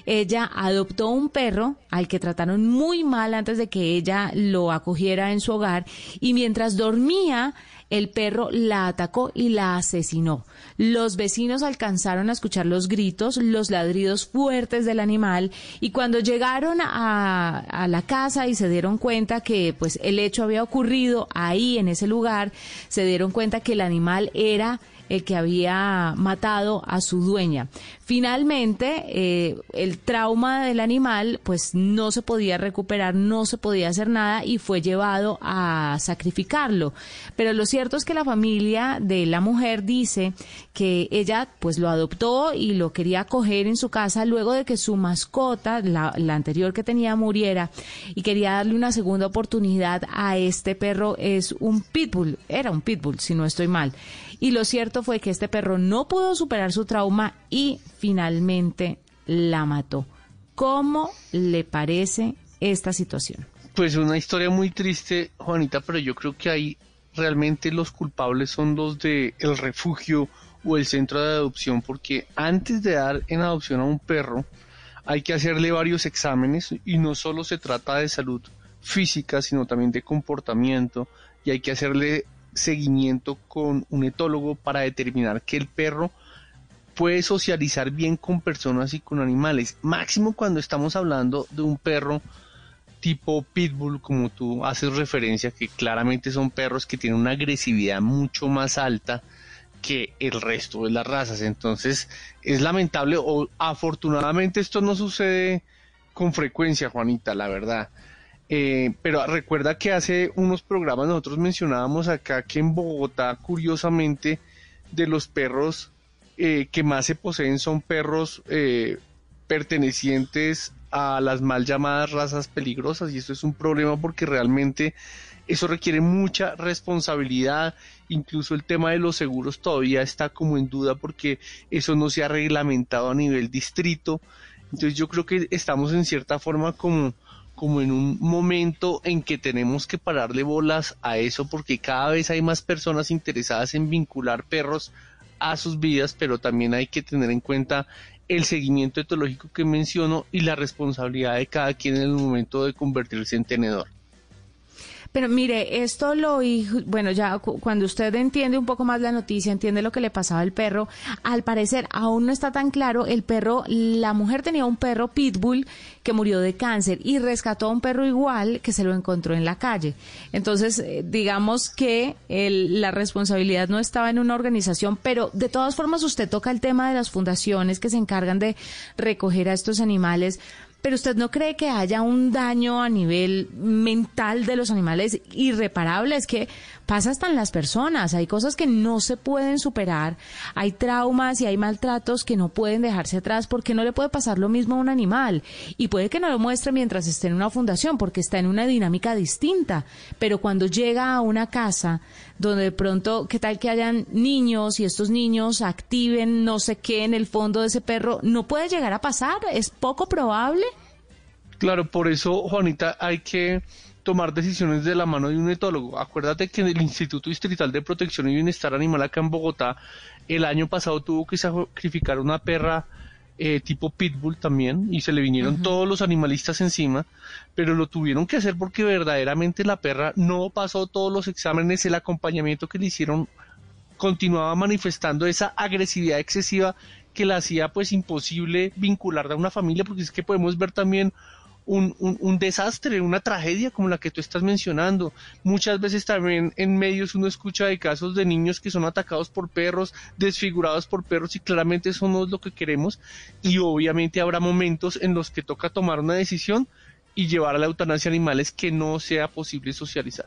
Speaker 47: Ella adoptó un perro al que trataron muy mal antes de que ella lo acogiera en su hogar y mientras dormía el perro la atacó y la asesinó. Los vecinos alcanzaron a escuchar los gritos, los ladridos fuertes del animal y cuando llegaron a, la casa y se dieron cuenta que pues el hecho había ocurrido ahí en ese lugar, se dieron cuenta que el animal era el que había matado a su dueña. Finalmente, eh, el trauma del animal pues no se podía recuperar, no se podía hacer nada y fue llevado a sacrificarlo. Pero lo cierto es que la familia de la mujer dice que ella pues lo adoptó y lo quería acoger en su casa luego de que su mascota, la, la anterior que tenía, muriera y quería darle una segunda oportunidad a este perro. Es un pitbull, era un pitbull si no estoy mal. Y lo cierto fue que este perro no pudo superar su trauma y finalmente la mató. ¿Cómo le parece esta situación?
Speaker 48: Pues una historia muy triste, Juanita, pero yo creo que ahí realmente los culpables son los de el refugio o el centro de adopción, porque antes de dar en adopción a un perro hay que hacerle varios exámenes y no solo se trata de salud física, sino también de comportamiento y hay que hacerle seguimiento con un etólogo para determinar que el perro puede socializar bien con personas y con animales. Máximo cuando estamos hablando de un perro tipo pitbull, como tú haces referencia, que claramente son perros que tienen una agresividad mucho más alta que el resto de las razas. Entonces es lamentable o afortunadamente esto no sucede con frecuencia, Juanita, la verdad. Eh, pero recuerda que hace unos programas nosotros mencionábamos acá que en Bogotá, curiosamente, de los perros eh, que más se poseen son perros eh, pertenecientes a las mal llamadas razas peligrosas y esto es un problema porque realmente eso requiere mucha responsabilidad, incluso el tema de los seguros todavía está como en duda porque eso no se ha reglamentado a nivel distrito, entonces yo creo que estamos en cierta forma como como en un momento en que tenemos que pararle bolas a eso porque cada vez hay más personas interesadas en vincular perros a sus vidas, pero también hay que tener en cuenta el seguimiento etológico que menciono y la responsabilidad de cada quien en el momento de convertirse en tenedor.
Speaker 47: Pero mire, esto lo, bueno, ya cuando usted entiende un poco más la noticia, entiende lo que le pasaba al perro, al parecer aún no está tan claro, el perro, la mujer tenía un perro pitbull que murió de cáncer y rescató a un perro igual que se lo encontró en la calle. Entonces, eh, digamos que la responsabilidad no estaba en una organización, pero de todas formas usted toca el tema de las fundaciones que se encargan de recoger a estos animales pero usted no cree que haya un daño a nivel mental de los animales irreparable, es que pasa hasta en las personas, hay cosas que no se pueden superar, hay traumas y hay maltratos que no pueden dejarse atrás porque no le puede pasar lo mismo a un animal y puede que no lo muestre mientras esté en una fundación porque está en una dinámica distinta, pero cuando llega a una casa donde de pronto, ¿qué tal que hayan niños y estos niños activen no sé qué en el fondo de ese perro? No puede llegar a pasar, es poco probable.
Speaker 48: Claro, por eso, Juanita, hay que tomar decisiones de la mano de un etólogo. Acuérdate que el Instituto Distrital de Protección y Bienestar Animal acá en Bogotá el año pasado tuvo que sacrificar una perra eh, tipo pitbull también y se le vinieron todos los animalistas encima, pero lo tuvieron que hacer porque verdaderamente la perra no pasó todos los exámenes, el acompañamiento que le hicieron continuaba manifestando esa agresividad excesiva que la hacía pues imposible vincularla a una familia porque es que podemos ver también un, un, desastre, una tragedia como la que tú estás mencionando. Muchas veces también en medios uno escucha de casos de niños que son atacados por perros, desfigurados por perros y claramente eso no es lo que queremos y obviamente habrá momentos en los que toca tomar una decisión y llevar a la eutanasia animales que no sea posible socializar.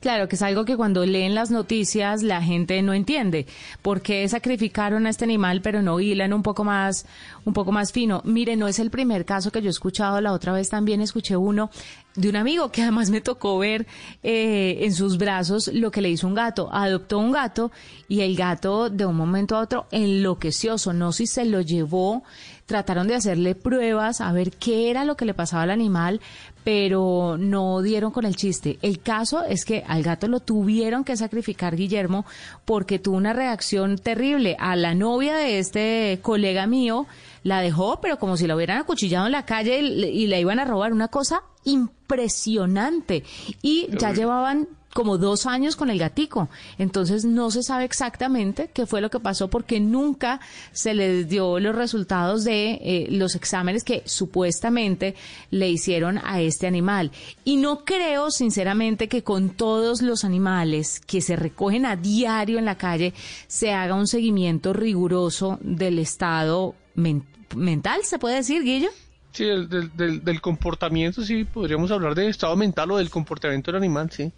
Speaker 47: Claro, que es algo que cuando leen las noticias la gente no entiende. ¿Por qué sacrificaron a este animal pero no hilan un poco más, un poco más fino? Mire, no es el primer caso que yo he escuchado. La otra vez también escuché uno de un amigo que además me tocó ver eh, en sus brazos lo que le hizo un gato. Adoptó un gato y el gato de un momento a otro enloqueció. No si se lo llevó trataron de hacerle pruebas a ver qué era lo que le pasaba al animal, pero no dieron con el chiste. El caso es que al gato lo tuvieron que sacrificar Guillermo porque tuvo una reacción terrible. A la novia de este colega mío la dejó, pero como si la hubieran acuchillado en la calle y, la iban a robar. Una cosa impresionante. Y ya llevaban como dos años con el gatico. Entonces no se sabe exactamente qué fue lo que pasó porque nunca se le dio los resultados de eh, los exámenes que supuestamente le hicieron a este animal. Y no creo sinceramente que con todos los animales que se recogen a diario en la calle se haga un seguimiento riguroso del estado mental, ¿se puede decir, Guillo?
Speaker 48: Sí, del, del, del comportamiento, sí, podríamos hablar de estado mental o del comportamiento del animal, sí.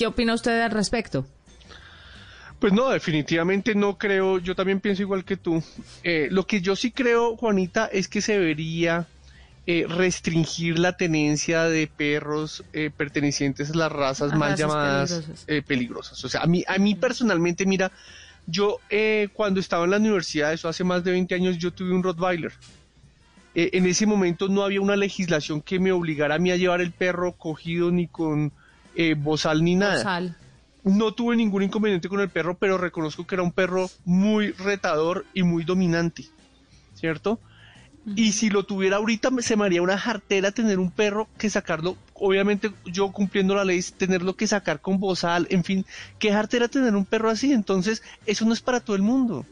Speaker 47: ¿Qué opina usted al respecto?
Speaker 48: Pues no, definitivamente no creo, yo también pienso igual que tú. Eh, lo que yo sí creo, Juanita, es que se debería eh, restringir la tenencia de perros eh, pertenecientes a las razas más llamadas peligrosas. peligrosas. O sea, a mí, a mí personalmente, mira, yo cuando estaba en la universidad, eso hace más de 20 años, yo tuve un Rottweiler. en ese momento no había una legislación que me obligara a mí a llevar el perro cogido ni con eh, bozal ni nada. No tuve ningún inconveniente con el perro, pero reconozco que era un perro muy retador y muy dominante, ¿cierto? Y si lo tuviera ahorita, se me haría una jartera tener un perro que sacarlo, obviamente yo cumpliendo la ley, tenerlo que sacar con bozal, en fin, qué jartera tener un perro así, entonces eso no es para todo el mundo.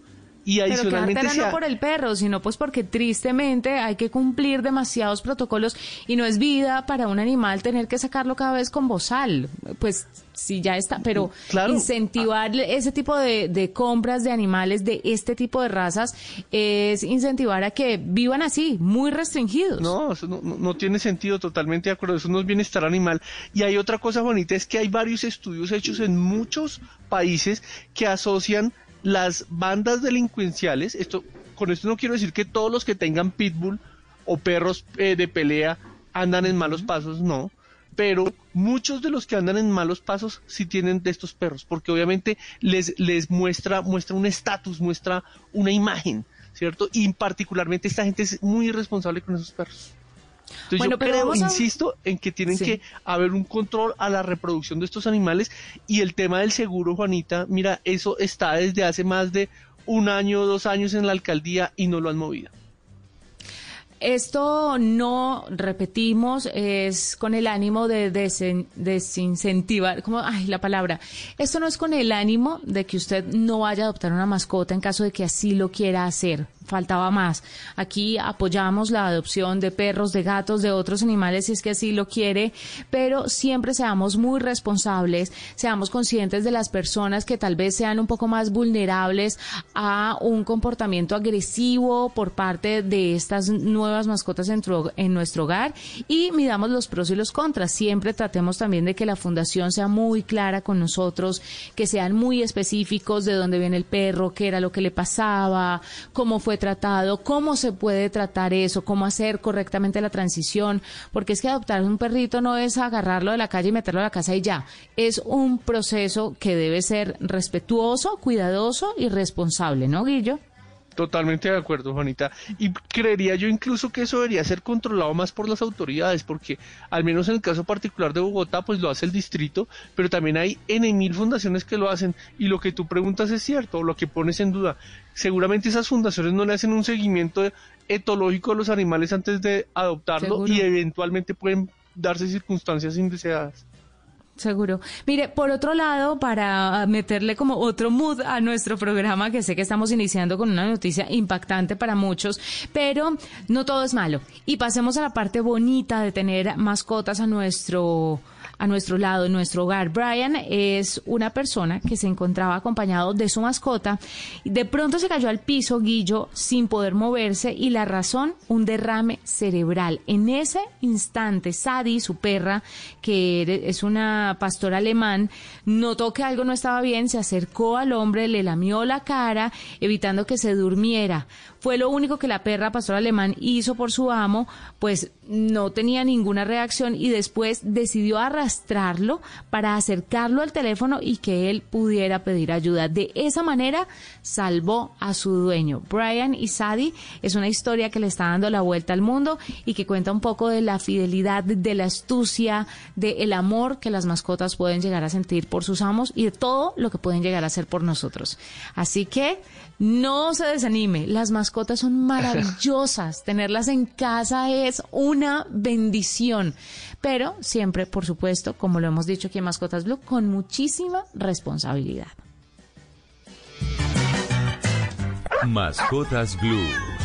Speaker 48: Y adicionalmente
Speaker 47: Pero no por el perro, sino pues porque tristemente hay que cumplir demasiados protocolos y no es vida para un animal tener que sacarlo cada vez con bozal. Pues sí, ya está, pero incentivar ese tipo de, compras de animales de este tipo de razas es incentivar a que vivan así, muy restringidos.
Speaker 48: No, eso no, no tiene sentido, totalmente de acuerdo, eso no es bienestar animal. Y hay otra cosa bonita, es que hay varios estudios hechos en muchos países que asocian las bandas delincuenciales, esto, con esto no quiero decir que todos los que tengan pitbull o perros eh, de pelea andan en malos pasos, no, pero muchos de los que andan en malos pasos sí tienen de estos perros, porque obviamente les, les muestra, muestra un estatus, muestra una imagen, ¿cierto? Y particularmente esta gente es muy irresponsable con esos perros. Entonces yo creo, insisto, en que tienen que haber un control a la reproducción de estos animales y el tema del seguro, Juanita, mira, eso está desde hace más de un año o dos años en la alcaldía y no lo han movido.
Speaker 47: Esto no, repetimos, es con el ánimo de desincentivar, como, ay, la palabra. Esto no es con el ánimo de que usted no vaya a adoptar una mascota en caso de que así lo quiera hacer faltaba más. Aquí apoyamos la adopción de perros, de gatos, de otros animales si es que así lo quiere, pero siempre seamos muy responsables, seamos conscientes de las personas que tal vez sean un poco más vulnerables a un comportamiento agresivo por parte de estas nuevas mascotas en, en nuestro hogar y midamos los pros y los contras. Siempre tratemos también de que la fundación sea muy clara con nosotros, que sean muy específicos de dónde viene el perro, qué era lo que le pasaba, cómo fue tratado, cómo se puede tratar eso, cómo hacer correctamente la transición, porque es que adoptar un perrito no es agarrarlo de la calle y meterlo a la casa y ya, es un proceso que debe ser respetuoso, cuidadoso y responsable, ¿no, Guillo?
Speaker 48: Totalmente de acuerdo, Juanita. Y creería yo incluso que eso debería ser controlado más por las autoridades, porque al menos en el caso particular de Bogotá, pues lo hace el distrito, pero también hay N mil fundaciones que lo hacen. Y lo que tú preguntas es cierto, o lo que pones en duda. Seguramente esas fundaciones no le hacen un seguimiento etológico a los animales antes de adoptarlo y eventualmente pueden darse circunstancias indeseadas.
Speaker 47: Seguro. Mire, por otro lado, para meterle como otro mood a nuestro programa, que sé que estamos iniciando con una noticia impactante para muchos, pero no todo es malo. Y pasemos a la parte bonita de tener mascotas a nuestro a nuestro lado, en nuestro hogar. Brian es una persona que se encontraba acompañado de su mascota. De pronto se cayó al piso, Guillo, sin poder moverse y la razón, un derrame cerebral. En ese instante, Sadie, su perra, que es una pastora alemán, notó que algo no estaba bien, se acercó al hombre, le lamió la cara, evitando que se durmiera. Fue lo único que la perra pastor alemán hizo por su amo, pues no tenía ninguna reacción y después decidió arrastrarlo para acercarlo al teléfono y que él pudiera pedir ayuda. De esa manera salvó a su dueño. Brian y Sadie es una historia que le está dando la vuelta al mundo y que cuenta un poco de la fidelidad, de la astucia, del amor que las mascotas pueden llegar a sentir por sus amos y de todo lo que pueden llegar a hacer por nosotros. Así que no se desanime, las mascotas son maravillosas. *laughs* Tenerlas en casa es una bendición. Pero siempre, por supuesto, como lo hemos dicho aquí en Mascotas Blue, con muchísima responsabilidad.
Speaker 4: Mascotas Blue.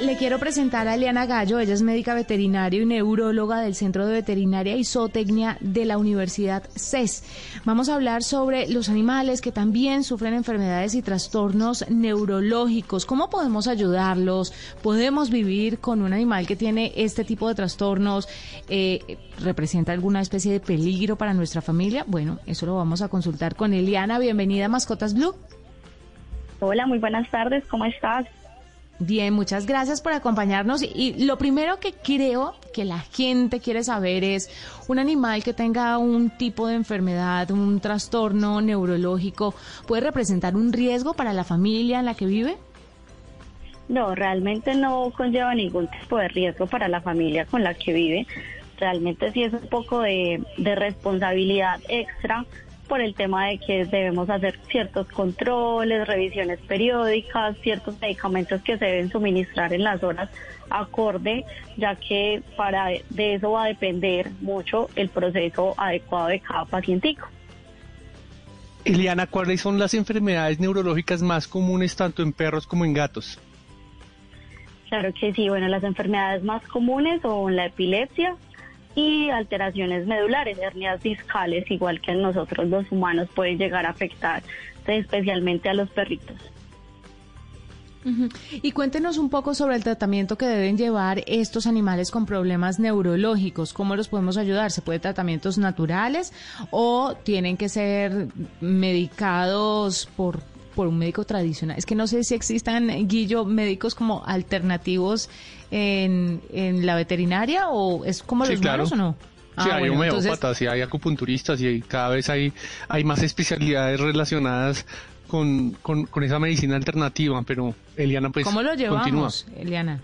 Speaker 47: Le quiero presentar a Eliana Gallo, ella es médica veterinaria y neuróloga del Centro de Veterinaria y Zootecnia de la Universidad CES. Vamos a hablar sobre los animales que también sufren enfermedades y trastornos neurológicos. ¿Cómo podemos ayudarlos? ¿Podemos vivir con un animal que tiene este tipo de trastornos? Eh, ¿Representa alguna especie de peligro para nuestra familia? Bueno, eso lo vamos a consultar con Eliana. Bienvenida Mascotas Blue.
Speaker 49: Hola, muy buenas tardes, ¿cómo estás?
Speaker 47: Bien, muchas gracias por acompañarnos. Y lo primero que creo que la gente quiere saber es, ¿un animal que tenga un tipo de enfermedad, un trastorno neurológico, puede representar un riesgo para la familia en la que vive?
Speaker 49: No, realmente no conlleva ningún tipo de riesgo para la familia con la que vive. Realmente sí es un poco de, responsabilidad extra por el tema de que debemos hacer ciertos controles, revisiones periódicas, ciertos medicamentos que se deben suministrar en las horas acorde, ya que para de eso va a depender mucho el proceso adecuado de cada pacientico.
Speaker 48: Eliana, ¿cuáles son las enfermedades neurológicas más comunes tanto en perros como en gatos?
Speaker 49: Claro que sí, bueno, las enfermedades más comunes son la epilepsia, y alteraciones medulares, hernias discales, igual que en nosotros los humanos, pueden llegar a afectar especialmente a los perritos.
Speaker 47: Y cuéntenos un poco sobre el tratamiento que deben llevar estos animales con problemas neurológicos. ¿Cómo los podemos ayudar? ¿Se puede tratamientos naturales o tienen que ser medicados por, por un médico tradicional? Es que no sé si existan, Guillo, médicos como alternativos en, en la veterinaria o es como los claro. o no?
Speaker 48: Sí, ah, hay homeópatas y hay acupunturistas y cada vez hay, hay más especialidades relacionadas con, con, esa medicina alternativa, pero Eliana pues
Speaker 47: ¿Cómo lo llevamos,
Speaker 48: continúa.
Speaker 47: Eliana?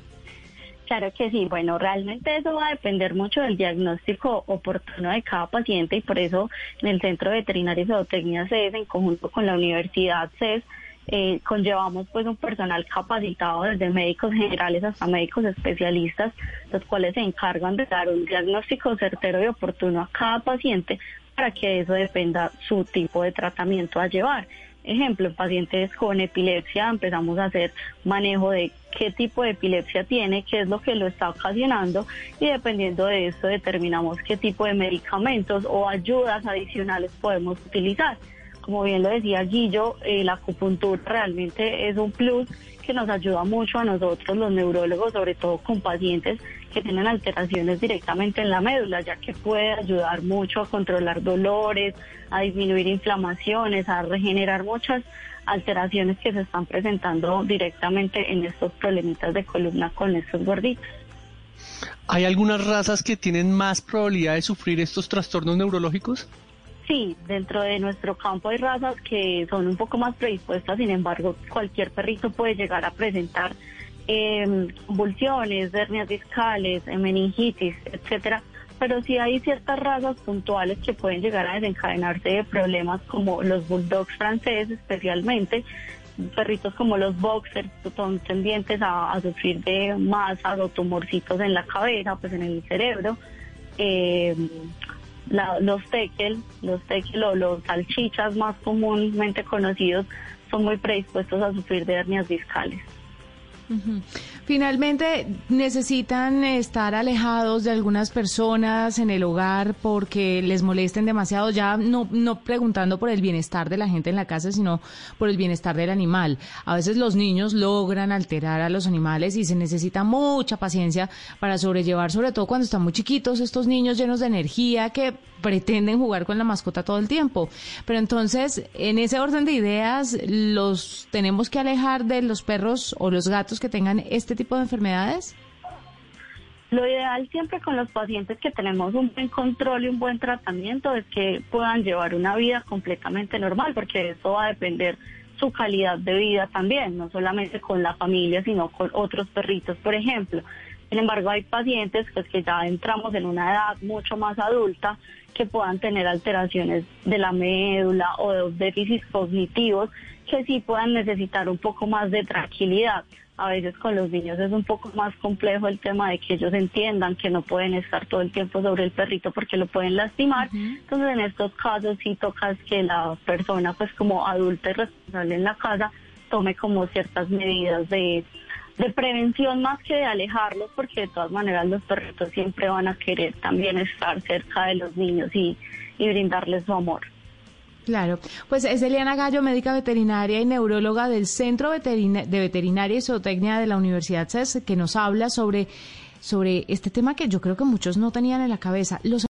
Speaker 49: Claro que sí, bueno, realmente eso va a depender mucho del diagnóstico oportuno de cada paciente y por eso en el Centro Veterinario y Zootecnia CES, en conjunto con la Universidad CES, eh, conllevamos pues un personal capacitado desde médicos generales hasta médicos especialistas, los cuales se encargan de dar un diagnóstico certero y oportuno a cada paciente para que eso dependa su tipo de tratamiento a llevar. Ejemplo, en pacientes con epilepsia empezamos a hacer manejo de qué tipo de epilepsia tiene, qué es lo que lo está ocasionando y dependiendo de eso determinamos qué tipo de medicamentos o ayudas adicionales podemos utilizar como bien lo decía Guillo, eh, la acupuntura realmente es un plus que nos ayuda mucho a nosotros los neurólogos, sobre todo con pacientes que tienen alteraciones directamente en la médula, ya que puede ayudar mucho a controlar dolores, a disminuir inflamaciones, a regenerar muchas alteraciones que se están presentando directamente en estos problemitas de columna con estos gorditos.
Speaker 48: ¿Hay algunas razas que tienen más probabilidad de sufrir estos trastornos neurológicos?
Speaker 49: Sí, dentro de nuestro campo hay razas que son un poco más predispuestas, sin embargo, cualquier perrito puede llegar a presentar eh, convulsiones, hernias discales, meningitis, etcétera. Pero sí hay ciertas razas puntuales que pueden llegar a desencadenarse de problemas como los bulldogs franceses, especialmente perritos como los boxers son tendientes a, sufrir de masas o tumorcitos en la cabeza, pues en el cerebro. Eh, los tekel, los tekel o los salchichas más comúnmente conocidos son muy predispuestos a sufrir de hernias discales.
Speaker 47: Finalmente, necesitan estar alejados de algunas personas en el hogar porque les molesten demasiado, ya no, no preguntando por el bienestar de la gente en la casa, sino por el bienestar del animal. A veces los niños logran alterar a los animales y se necesita mucha paciencia para sobrellevar, sobre todo cuando están muy chiquitos, estos niños llenos de energía que pretenden jugar con la mascota todo el tiempo. Pero entonces, en ese orden de ideas, los tenemos que alejar de los perros o los gatos que tengan este tipo de enfermedades.
Speaker 49: Lo ideal siempre con los pacientes que tenemos un buen control y un buen tratamiento es que puedan llevar una vida completamente normal, porque eso va a depender su calidad de vida también, no solamente con la familia, sino con otros perritos, por ejemplo Sin embargo, hay pacientes pues, que ya entramos en una edad mucho más adulta que puedan tener alteraciones de la médula o déficits cognitivos que sí puedan necesitar un poco más de tranquilidad. A veces con los niños es un poco más complejo el tema de que ellos entiendan que no pueden estar todo el tiempo sobre el perrito porque lo pueden lastimar. Entonces en estos casos sí tocas que la persona pues como adulta y responsable en la casa tome como ciertas medidas de, de prevención más que de alejarlos porque de todas maneras los perritos siempre van a querer también estar cerca de los niños y, y brindarles su amor.
Speaker 47: Claro, pues es Eliana Gallo, médica veterinaria y neuróloga del Centro de Veterinaria y Zootecnia de la Universidad CES, que nos habla sobre, sobre este tema que yo creo que muchos no tenían en la cabeza. Los